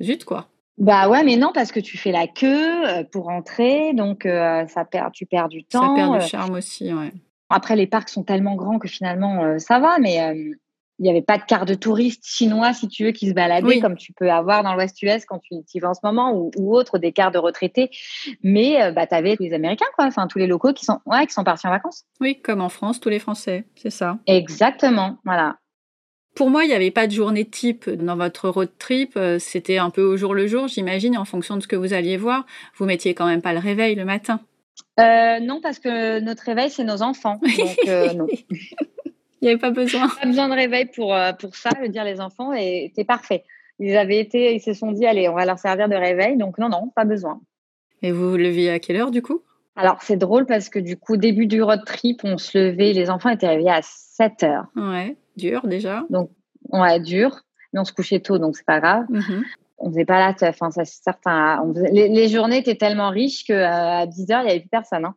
A: zut quoi.
B: Bah ouais, mais non, parce que tu fais la queue pour rentrer, donc ça perd, tu perds du temps.
A: Ça perd du charme aussi, ouais.
B: Après, les parcs sont tellement grands que finalement, ça va, mais il n'y avait pas de carte de touriste chinois, si tu veux, qui se baladaient comme tu peux avoir dans l'Ouest US quand tu y vas en ce moment, ou, ou autre, des cartes de retraités. Mais euh, bah, tu avais tous les Américains, quoi, enfin tous les locaux qui sont, ouais, qui sont partis en vacances.
A: Oui, comme en France, tous les Français, c'est ça.
B: Exactement, voilà.
A: Pour moi, il n'y avait pas de journée type dans votre road trip. Euh, c'était un peu au jour le jour, j'imagine, en fonction de ce que vous alliez voir. Vous mettiez quand même pas le réveil le matin.
B: Euh, non, parce que notre réveil, c'est nos enfants. Donc, euh, non.
A: Il n'y avait pas besoin.
B: Pas besoin de réveil pour, pour ça, le dire les enfants, et c'est parfait. Ils avaient été, ils se sont dit, allez, on va leur servir de réveil. Donc, non, non, pas besoin.
A: Et vous vous leviez à quelle heure, du coup?
B: Alors, c'est drôle parce que, du coup, début du road trip, on se levait, les enfants étaient réveillés à 7 heures.
A: Ouais. Dur déjà.
B: Donc, ouais, dur. Mais on se couchait tôt, donc c'est pas grave. Mm-hmm. On faisait pas la teuf. Enfin, ça, certain. les, journées étaient tellement riches qu'à 10 heures, il n'y avait plus personne. Hein.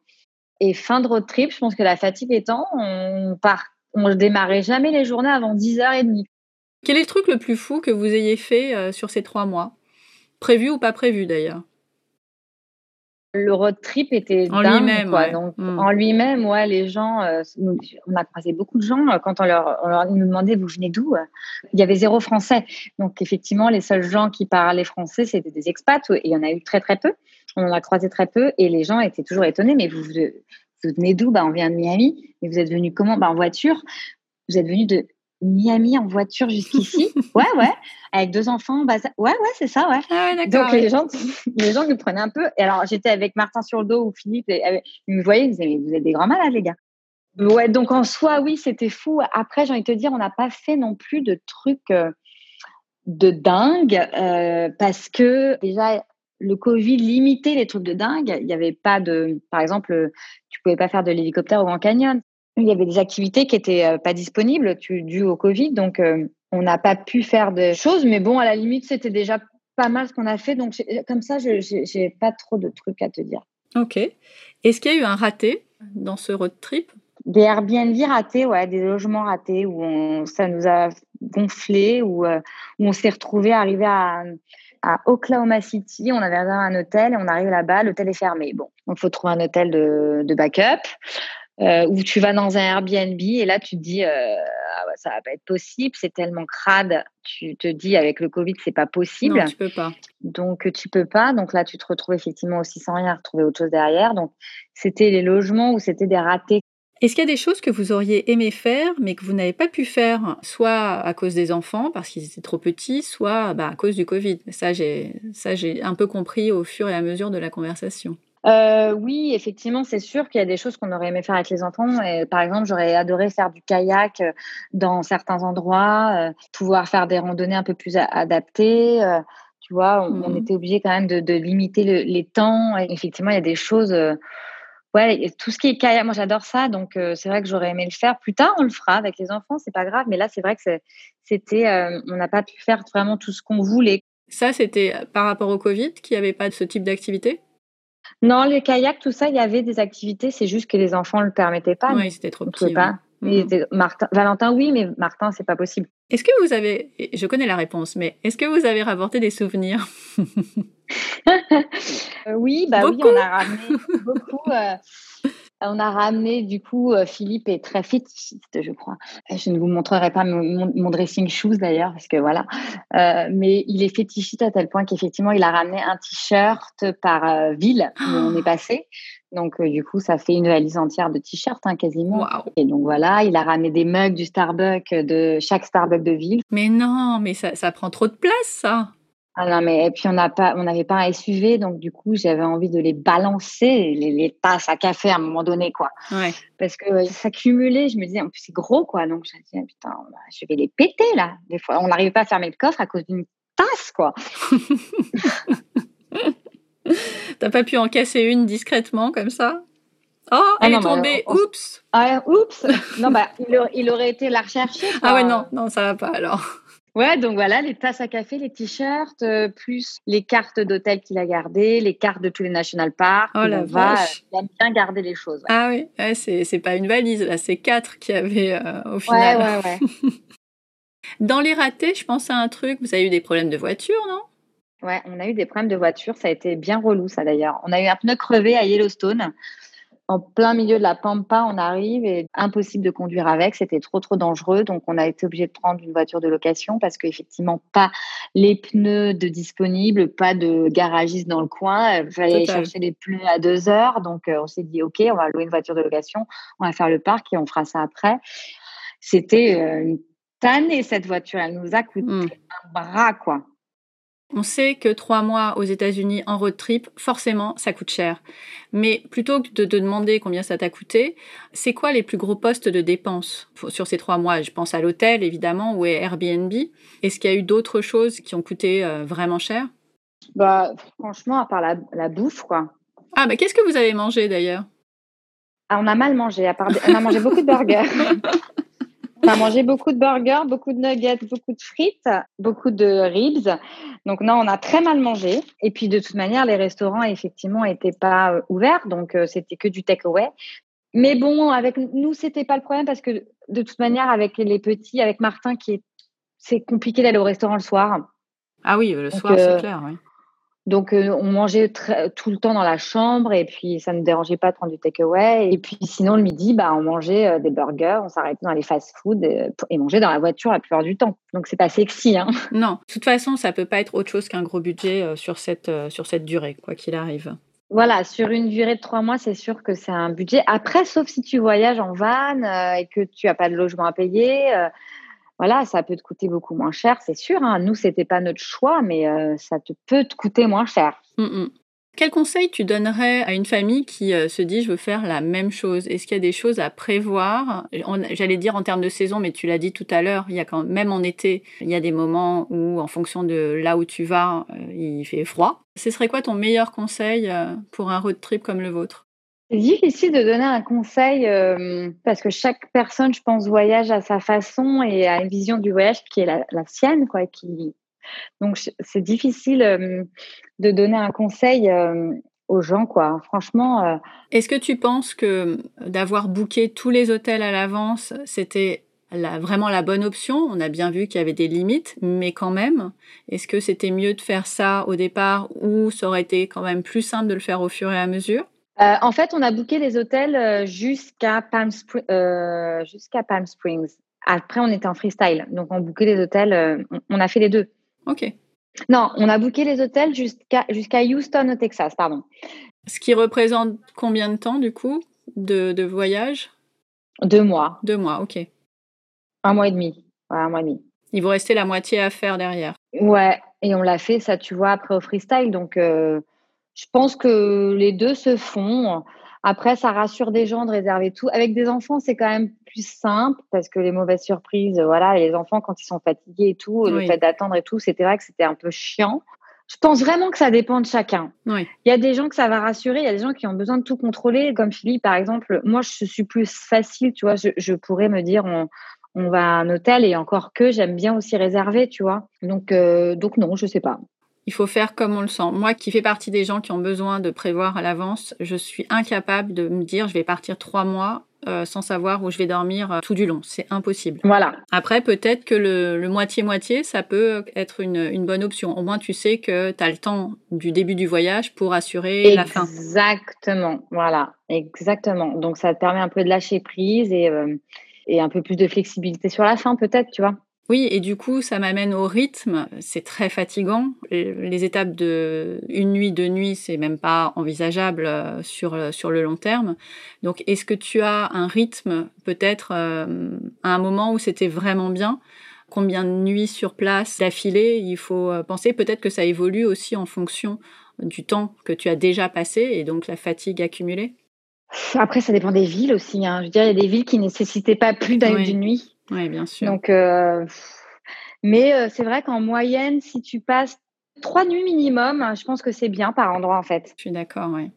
B: Et fin de road trip, je pense que la fatigue étant, on part, on démarrait jamais les journées avant 10h30.
A: Quel est le truc le plus fou que vous ayez fait euh, sur ces trois mois? Prévu ou pas prévu d'ailleurs?
B: Le road trip était en lui-même. Donc, hmm. en lui-même, ouais, les gens, euh, on a croisé beaucoup de gens euh, quand on leur, on nous demandait vous venez d'où? Il y avait zéro français. Donc, effectivement, les seuls gens qui parlaient français, c'était des expats et il y en a eu très, très peu. On en a croisé très peu et les gens étaient toujours étonnés. Mais vous, vous venez d'où? Bah, On vient de Miami. Mais vous êtes venu comment? Bah, En voiture. Vous êtes venu de Miami en voiture jusqu'ici? ouais, ouais. Avec deux enfants. Bah, ouais, ouais, c'est ça, ouais.
A: Ah
B: Donc, les, gens, les gens nous prenaient un peu. Et alors, j'étais avec Martin sur le dos ou Philippe. Et, ils me voyaient, ils me disaient, mais vous êtes des grands malades, les gars. Ouais, donc en soi, oui, c'était fou. Après, j'ai envie de te dire, on n'a pas fait non plus de trucs euh, de dingue euh, parce que déjà, le Covid limitait les trucs de dingue. Il n'y avait pas de, par exemple, tu pouvais pas faire de l'hélicoptère au Grand Canyon il y avait des activités qui étaient euh, pas disponibles dues au Covid, donc euh, on n'a pas pu faire de choses. Mais bon, à la limite, c'était déjà pas mal ce qu'on a fait. Donc comme ça, je n'ai pas trop de trucs à te dire.
A: Ok. Est-ce qu'il y a eu un raté dans ce road trip?
B: Des Airbnb ratés, ouais, des logements ratés où ça nous a gonflé, où, euh, où on s'est retrouvé arrivé à, à Oklahoma City. On avait réservé un hôtel et on arrive là-bas, l'hôtel est fermé. Bon, donc il faut trouver un hôtel de, de backup euh, où tu vas dans un Airbnb et là tu te dis euh, ah ça va pas être possible, c'est tellement crade. Tu te dis avec le Covid c'est pas possible.
A: Non, tu peux pas.
B: Donc tu peux pas. Donc là tu te retrouves effectivement aussi sans rien, retrouver autre chose derrière. Donc c'était les logements où c'était des ratés.
A: Est-ce qu'il y a des choses que vous auriez aimé faire, mais que vous n'avez pas pu faire, soit à cause des enfants, parce qu'ils étaient trop petits, soit bah, à cause du Covid? Ça, j'ai un peu compris au fur et à mesure de la conversation.
B: Euh, oui, effectivement, c'est sûr qu'il y a des choses qu'on aurait aimé faire avec les enfants. Et, par exemple, j'aurais adoré faire du kayak euh, dans certains endroits, euh, pouvoir faire des randonnées un peu plus adaptées. tu vois, on, mmh était obligé quand même de, limiter les temps. Et effectivement, il y a des choses. Ouais, tout ce qui est kayak, moi j'adore ça, donc c'est vrai que j'aurais aimé le faire. Plus tard, on le fera avec les enfants, c'est pas grave. Mais là, c'est vrai que c'était, on n'a pas pu faire vraiment tout ce qu'on voulait.
A: Ça, c'était par rapport au Covid, qu'il n'y avait pas de ce type d'activité?
B: Non, les kayaks, tout ça, il y avait des activités, c'est juste que les enfants ne le permettaient pas.
A: Oui, c'était trop petit.
B: Pas. Mhm. Martin, Valentin, oui, mais Martin, c'est pas possible.
A: Est-ce que vous avez, je connais la réponse, mais est-ce que vous avez rapporté des souvenirs
B: euh, Oui, bah oui, on a ramené beaucoup. Euh, on a ramené, du coup, euh, Philippe est très fétichiste, je crois. Je ne vous montrerai pas mon, dressing shoes d'ailleurs, parce que voilà. Euh, mais il est fétichiste à tel point qu'effectivement, il a ramené un t-shirt par euh, ville où on est passé. Donc, du coup, ça fait une valise entière de t-shirts, hein, quasiment. Et donc, voilà, il a ramené des mugs du Starbucks, de chaque Starbucks de ville.
A: Mais non, mais ça, ça prend trop de place, ça.
B: Ah non, mais et puis on n'avait pas un SUV, donc du coup j'avais envie de les balancer, les, les, tasses à café à un moment donné, quoi.
A: Ouais.
B: Parce que ça s'accumulait, je me disais, en plus c'est gros, quoi. Donc je me disais, putain, je vais les péter là. Des fois, on n'arrivait pas à fermer le coffre à cause d'une tasse, quoi.
A: T'as pas pu en casser une discrètement comme ça? Oh, ah elle est tombée. Oups.
B: Ah, oups. non, bah, il, il, aurait été la rechercher.
A: Ah ouais, non, non, ça va pas alors.
B: Ouais, donc voilà, les tasses à café, les t-shirts, euh, plus les cartes d'hôtel qu'il a gardées, les cartes de tous les national parks.
A: Oh la vache.
B: il aime bien garder les choses.
A: Ah oui, ouais, c'est pas une valise, là, c'est quatre qu'il y avait euh, au final.
B: Ouais, ouais, ouais.
A: Dans les ratés, je pense à un truc, vous avez eu des problèmes de voiture, non?
B: Ouais, on a eu des problèmes de voiture, ça a été bien relou ça d'ailleurs. On a eu un pneu crevé à Yellowstone. en plein milieu de la pampa, on arrive et impossible de conduire avec, c'était trop trop dangereux, donc on a été obligé de prendre une voiture de location parce qu'effectivement pas les pneus de disponibles, pas de garagiste dans le coin, il fallait chercher les pneus à deux heures, donc euh, on s'est dit ok, on va louer une voiture de location, on va faire le parc et on fera ça après. C'était euh, une tannée cette voiture, elle nous a coûté mmh. un bras quoi.
A: On sait que trois mois aux États-Unis en road trip, forcément, ça coûte cher. Mais plutôt que de te demander combien ça t'a coûté, c'est quoi les plus gros postes de dépenses sur ces trois mois? Je pense à l'hôtel, évidemment, ou à Airbnb. Est-ce qu'il y a eu d'autres choses qui ont coûté euh, vraiment cher?
B: Bah, franchement, à part la, bouffe, quoi.
A: Ah, mais qu'est-ce que vous avez mangé d'ailleurs?
B: Ah, On a mal mangé. À part... On a mangé beaucoup de burgers. On a mangé beaucoup de burgers, beaucoup de nuggets, beaucoup de frites, beaucoup de ribs. Donc non, on a très mal mangé. Et puis de toute manière, les restaurants effectivement n'étaient pas euh, ouverts, donc euh, c'était que du takeaway. Mais bon, avec nous, c'était pas le problème parce que de toute manière, avec les petits, avec Martin, qui est, c'est compliqué d'aller au restaurant le soir.
A: Ah oui, le soir, c'est euh, clair. Oui.
B: Donc, euh, on mangeait tout le temps dans la chambre et puis ça ne dérangeait pas de prendre du takeaway. Et puis, sinon, le midi, bah, on mangeait euh, des burgers, on s'arrêtait dans les fast-food et, et, mangeait dans la voiture la plupart du temps. Donc, c'est pas sexy. Hein.
A: Non, de toute façon, ça peut pas être autre chose qu'un gros budget euh, sur, cette, sur cette durée, quoi qu'il arrive.
B: Voilà, sur une durée de trois mois, c'est sûr que c'est un budget. Après, sauf si tu voyages en van et que tu n'as pas de logement à payer voilà, ça peut te coûter beaucoup moins cher, c'est sûr. Hein. Nous, c'était pas notre choix, mais euh, ça te peut te coûter moins cher.
A: Mmh Quel conseil tu donnerais à une famille qui euh, se dit je veux faire la même chose Est-ce qu'il y a des choses à prévoir? J'allais dire en termes de saison, mais tu l'as dit tout à l'heure, il y a quand même en été, il y a des moments où, en fonction de là où tu vas, euh, il fait froid. Ce serait quoi ton meilleur conseil pour un road trip comme le vôtre?
B: C'est difficile de donner un conseil euh, parce que chaque personne, je pense, voyage à sa façon et a une vision du voyage qui est la, sienne, quoi. Donc, c'est difficile euh, de donner un conseil euh, aux gens, quoi. Franchement.
A: Est-ce que tu penses que d'avoir booké tous les hôtels à l'avance, c'était la, vraiment la bonne option? On a bien vu qu'il y avait des limites, mais quand même, est-ce que c'était mieux de faire ça au départ ou ça aurait été quand même plus simple de le faire au fur et à mesure?
B: Euh, en fait, on a booké les hôtels euh, jusqu'à Palm, euh, jusqu'à Palm Springs. Après, on était en freestyle. Donc, on booké les hôtels. on, a fait les deux.
A: OK.
B: Non, on a booké les hôtels jusqu'à jusqu'à Houston, au Texas, pardon.
A: Ce qui représente combien de temps, du coup, de, de voyage?
B: Deux mois.
A: Deux mois, OK.
B: Un mois et demi. Ouais, un mois et demi.
A: Il vous restait la moitié à faire derrière.
B: Ouais, et on l'a fait, ça, tu vois, après au freestyle. Donc, je pense que les deux se font. Après, ça rassure des gens de réserver tout. Avec des enfants, c'est quand même plus simple parce que les mauvaises surprises, voilà, les enfants, quand ils sont fatigués et tout, le fait d'attendre et tout, c'était vrai que c'était un peu chiant. Je pense vraiment que ça dépend de chacun.
A: Il
B: y a des gens que ça va rassurer, il y a des gens qui ont besoin de tout contrôler. Comme Philippe, par exemple, moi, je suis plus facile, tu vois, je, pourrais me dire, on, on, va à un hôtel et encore que j'aime bien aussi réserver, tu vois. Donc, euh, donc non, je sais pas.
A: Il faut faire comme on le sent. Moi qui fais partie des gens qui ont besoin de prévoir à l'avance, je suis incapable de me dire je vais partir trois mois euh, sans savoir où je vais dormir euh, tout du long. C'est impossible.
B: Voilà.
A: Après, peut-être que le moitié-moitié, ça peut être une, une, bonne option. Au moins, tu sais que tu as le temps du début du voyage pour assurer la fin.
B: Exactement. Voilà. Exactement. Donc, ça te permet un peu de lâcher prise et, euh, et un peu plus de flexibilité sur la fin, peut-être, tu vois.
A: Oui, et du coup, ça m'amène au rythme. C'est très fatigant. Les étapes de une nuit, deux nuits, c'est même pas envisageable euh, sur euh, sur le long terme. Donc, est-ce que tu as un rythme peut-être euh, à un moment où c'était vraiment bien? Combien de nuits sur place d'affilée Il faut penser? Peut-être que ça évolue aussi en fonction du temps que tu as déjà passé et donc la fatigue accumulée.
B: Après, ça dépend des villes aussi. Hein. Je veux dire, il y a des villes qui nécessitaient pas plus d'une nuit.
A: Oui, bien sûr.
B: Donc, euh, mais euh, c'est vrai qu'en moyenne, si tu passes trois nuits minimum, je pense que c'est bien par endroit en fait.
A: Je suis d'accord, oui.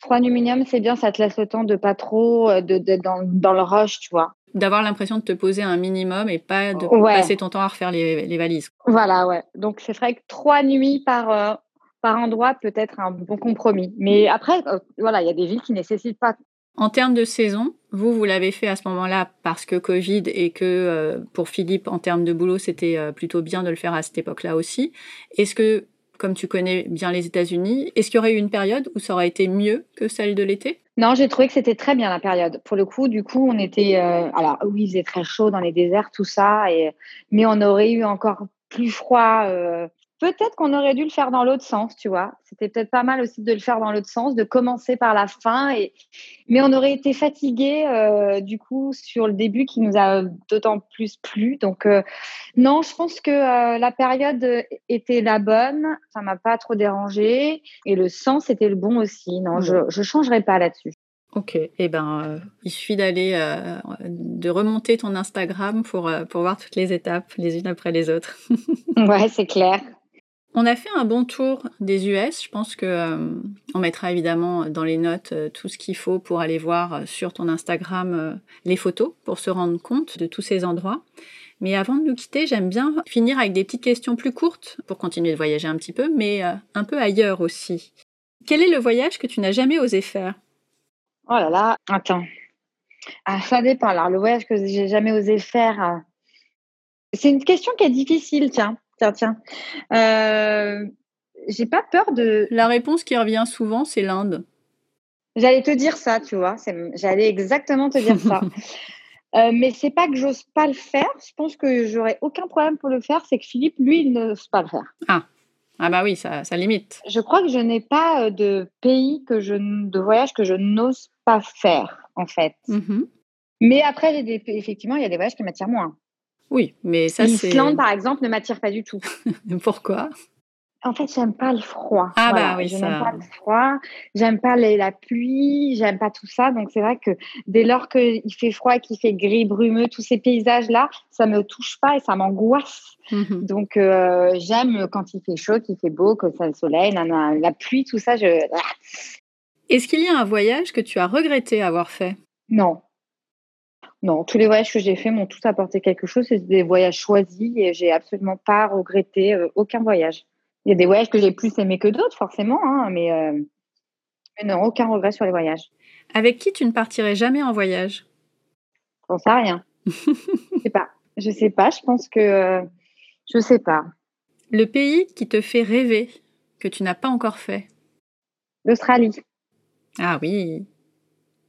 B: Trois nuits minimum, c'est bien, ça te laisse le temps de pas trop euh, de, dans, dans, le rush, tu vois.
A: D'avoir l'impression de te poser un minimum et pas de passer ton temps à refaire les, les valises.
B: Voilà, ouais. Donc c'est vrai que trois nuits par, par endroit peut être un bon compromis. Mais après, voilà, il y a des villes qui nécessitent pas
A: en termes de saison, vous, vous l'avez fait à ce moment-là parce que Covid et que euh, pour Philippe, en termes de boulot, c'était euh, plutôt bien de le faire à cette époque-là aussi. Est-ce que comme tu connais bien les États-Unis, est-ce qu'il y aurait eu une période où ça aurait été mieux que celle de l'été?
B: Non, j'ai trouvé que c'était très bien la période. Pour le coup, du coup, on était. Euh, alors, oui, il faisait très chaud dans les déserts, tout ça, et, mais on aurait eu encore plus froid Peut-être qu'on aurait dû le faire dans l'autre sens, tu vois. C'était peut-être pas mal aussi de le faire dans l'autre sens, de commencer par la fin. Et... Mais on aurait été fatigué euh, du coup sur le début qui nous a d'autant plus plu. Donc euh, non, je pense que euh, la période était la bonne. Ça m'a pas trop dérangé et le sens était le bon aussi. Non, je je changerai pas là-dessus.
A: Ok, eh ben, il suffit d'aller, de remonter ton Instagram pour, pour voir toutes les étapes, les unes après les autres.
B: ouais, c'est clair.
A: On a fait un bon tour des US. Je pense que euh, on mettra évidemment dans les notes euh, tout ce qu'il faut pour aller voir euh, sur ton Instagram les photos pour se rendre compte de tous ces endroits. Mais avant de nous quitter, j'aime bien finir avec des petites questions plus courtes pour continuer de voyager un petit peu, mais un peu ailleurs aussi. Quel est le voyage que tu n'as jamais osé faire?
B: Oh là là, attends. Ah, ça dépend. Alors, le voyage que j'ai jamais osé faire, c'est une question qui est difficile, tiens. Tiens, tiens. Euh, j'ai pas peur de.
A: La réponse qui revient souvent, c'est l'Inde.
B: J'allais te dire ça, tu vois. J'allais exactement te dire ça. euh, mais c'est pas que j'ose pas le faire. Je pense que j'aurais aucun problème pour le faire. C'est que Philippe, lui, il n'ose pas le faire.
A: Ah. Ah bah oui, ça, ça limite.
B: Je crois que je n'ai pas euh, de pays que je, de voyage que je n'ose pas faire, en fait. Mm-hmm. Mais après, des, effectivement, il y a des voyages qui m'attirent moins.
A: Oui, mais ça
B: c'est. L'Islande, par exemple, ne m'attire pas du tout.
A: Pourquoi?
B: En fait, j'aime pas le froid.
A: Ah bah oui,
B: je n'aime pas le froid, j'aime pas la pluie, j'aime pas tout ça. Donc c'est vrai que dès lors qu'il fait froid, qu'il fait gris, brumeux, tous ces paysages-là, ça me touche pas et ça m'angoisse. Mhm. Donc euh, j'aime quand il fait chaud, qu'il fait beau, que ça le soleil, la pluie, tout ça. Je...
A: Est-ce qu'il y a un voyage que tu as regretté avoir fait?
B: Non. Non, tous les voyages que j'ai faits m'ont tous apporté quelque chose. C'est des voyages choisis et j'ai absolument pas regretté euh, aucun voyage. Il y a des voyages que j'ai plus aimés que d'autres, forcément, hein, mais, euh, mais, non, aucun regret sur les voyages.
A: Avec qui tu ne partirais jamais en voyage?
B: J'en sais rien. je sais pas. Je sais pas. Je pense que euh, je sais pas.
A: Le pays qui te fait rêver que tu n'as pas encore fait?
B: L'Australie.
A: Ah oui.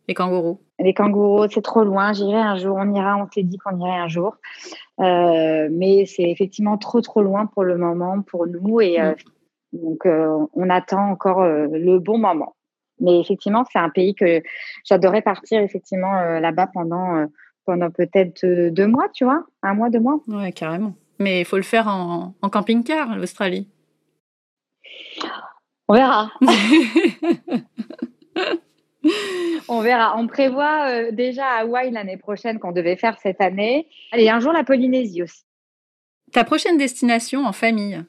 A: Les kangourous.
B: Les kangourous, c'est trop loin. J'irai un jour. On ira. On s'est dit qu'on irait un jour. Euh, mais c'est effectivement trop, trop loin pour le moment pour nous. Et euh, mm. donc, euh, on attend encore le bon moment. Mais effectivement, c'est un pays que j'adorais partir effectivement là-bas pendant, pendant peut-être deux mois, tu vois. Un mois, deux mois.
A: Ouais, carrément. Mais il faut le faire en, en camping-car, l'Australie.
B: On verra. On verra. On prévoit euh, déjà Hawaï l'année prochaine qu'on devait faire cette année. Et un jour la Polynésie aussi.
A: Ta prochaine destination en famille?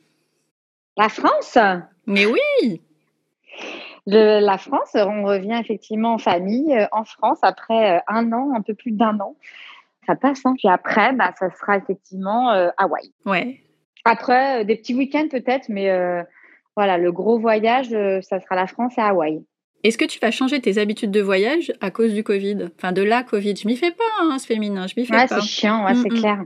B: La France?
A: Mais oui
B: La France, on revient effectivement en famille euh, en France après euh, un an, un peu plus d'un an. Ça passe, hein. Puis après, bah, ça sera effectivement Hawaï.
A: Ouais.
B: Après, des petits week-ends peut-être, mais voilà, le gros voyage, ça sera la France et Hawaï.
A: Est-ce que tu vas changer tes habitudes de voyage à cause du Covid? Enfin, de la Covid. Je m'y fais pas, hein, ce féminin. Je m'y fais
B: pas. C'est chiant, ouais, c'est clair.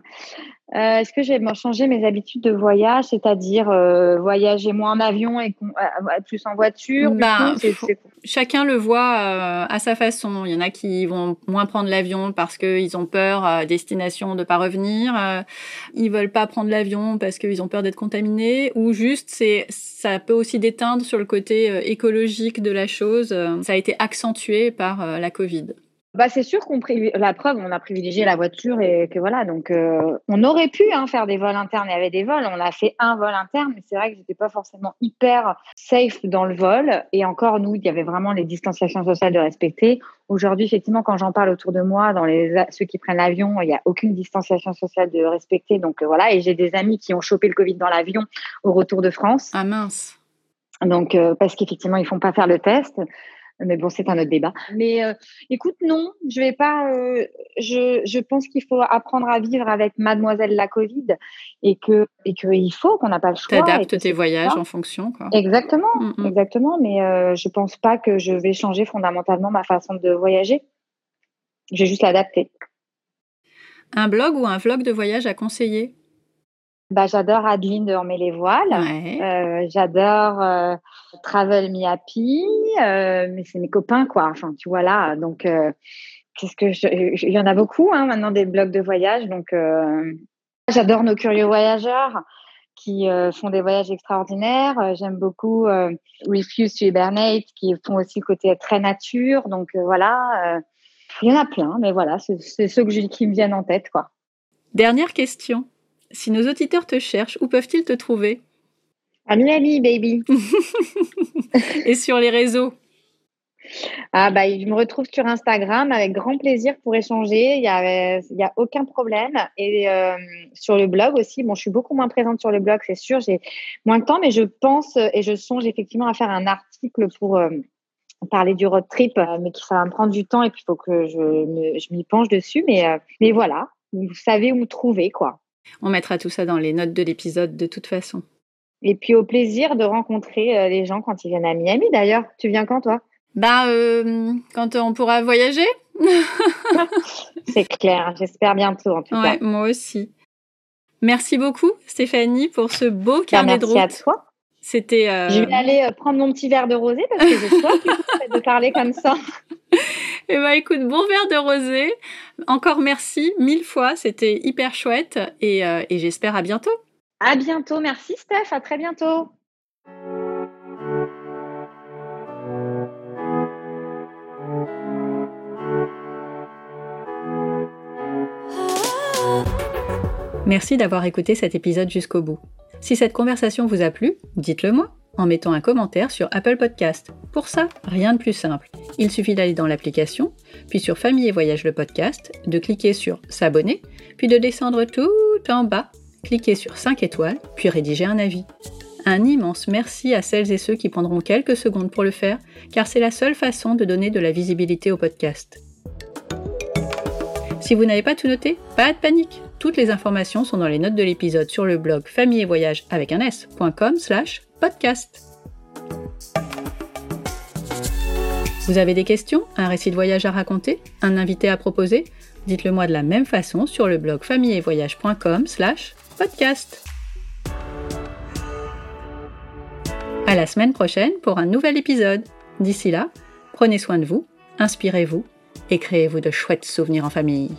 B: Euh, est-ce que je vais changer mes habitudes de voyage, c'est-à-dire euh, voyager moins en avion et euh, plus en voiture
A: ben, Chacun le voit à sa façon. Il y en a qui vont moins prendre l'avion parce qu'ils ont peur à destination de pas revenir. ils veulent pas prendre l'avion parce qu'ils ont peur d'être contaminés. Ou juste, c'est ça peut aussi déteindre sur le côté écologique de la chose. Ça a été accentué par la Covid.
B: Bah, c'est sûr qu'on la preuve, on a privilégié la voiture et que voilà, donc euh, on aurait pu hein, faire des vols internes. Il y avait des vols, on a fait un vol interne, mais c'est vrai que j'étais pas forcément hyper safe dans le vol. Et encore, nous, il y avait vraiment les distanciations sociales de respecter. Aujourd'hui, effectivement, quand j'en parle autour de moi, dans les ceux qui prennent l'avion, il n'y a aucune distanciation sociale de respecter. Donc euh, voilà, et j'ai des amis qui ont chopé le Covid dans l'avion au retour de France.
A: Ah mince.
B: Donc euh, parce qu'effectivement, ils font pas faire le test. Mais bon, c'est un autre débat. Mais euh, écoute, non, je vais pas. Euh, je, je, pense qu'il faut apprendre à vivre avec Mademoiselle la Covid et que et qu'il faut qu'on n'a pas le choix.
A: T'adaptes tes voyages en fonction, quoi.
B: Exactement, mm, mm. exactement. Mais euh, je pense pas que je vais changer fondamentalement ma façon de voyager. Je vais juste l'adapter.
A: Un blog ou un vlog de voyage à conseiller?
B: Bah, J'adore Adeline de Ormer les voiles. Euh, j'adore euh, Travel Me Happy. Euh, mais c'est mes copains, quoi. Enfin, tu vois là. Donc, qu'est-ce que il y en a beaucoup hein, maintenant des blogs de voyage. Donc, j'adore nos curieux voyageurs qui font des voyages extraordinaires. J'aime beaucoup Refuse to Hibernate qui font aussi le côté très nature. Donc, voilà. il y en a plein, mais voilà, c'est ceux que je, qui me viennent en tête, quoi.
A: Dernière question. Si nos auditeurs te cherchent, où peuvent-ils te trouver?
B: À Miami, baby.
A: Et sur les réseaux?
B: Ah bah, je me retrouve sur Instagram avec grand plaisir pour échanger. Il n'y a, y a aucun problème. Et euh, sur le blog aussi, bon, je suis beaucoup moins présente sur le blog, c'est sûr. J'ai moins de temps, mais je pense et je songe effectivement à faire un article pour euh, parler du road trip, euh, mais qui ça va me prendre du temps et puis il faut que je, je m'y penche dessus. Mais, mais voilà, vous savez où me trouver, quoi.
A: On mettra tout ça dans les notes de l'épisode de toute façon.
B: Et puis au plaisir de rencontrer euh, les gens quand ils viennent à Miami d'ailleurs. Tu viens quand toi?
A: Bah euh, quand on pourra voyager.
B: C'est clair, j'espère bientôt en tout
A: ouais, Moi aussi. Merci beaucoup Stéphanie pour ce beau bah, carnet de route.
B: Merci à toi.
A: C'était. Euh,
B: Je vais aller prendre mon petit verre de rosé parce que j'ai soif de parler comme ça.
A: Eh bien, écoute, bon verre de rosé. Encore merci mille fois. C'était hyper chouette et, euh, et j'espère à bientôt.
B: À bientôt. Merci, Steph. À très bientôt.
A: Merci d'avoir écouté cet épisode jusqu'au bout. Si cette conversation vous a plu, dites-le moi en mettant un commentaire sur Apple Podcast. Pour ça, rien de plus simple. Il suffit d'aller dans l'application, puis sur Famille et Voyage le podcast, de cliquer sur S'abonner, puis de descendre tout en bas, cliquer sur 5 étoiles, puis rédiger un avis. Un immense merci à celles et ceux qui prendront quelques secondes pour le faire, car c'est la seule façon de donner de la visibilité au podcast. Si vous n'avez pas tout noté, pas de panique. Toutes les informations sont dans les notes de l'épisode sur le blog famille et voyage avec un s.com slash podcast. Vous avez des questions, un récit de voyage à raconter, un invité à proposer? Dites-le moi de la même façon sur le blog familleetvoyage.com slash podcast. À la semaine prochaine pour un nouvel épisode. D'ici là, prenez soin de vous, inspirez-vous et créez-vous de chouettes souvenirs en famille.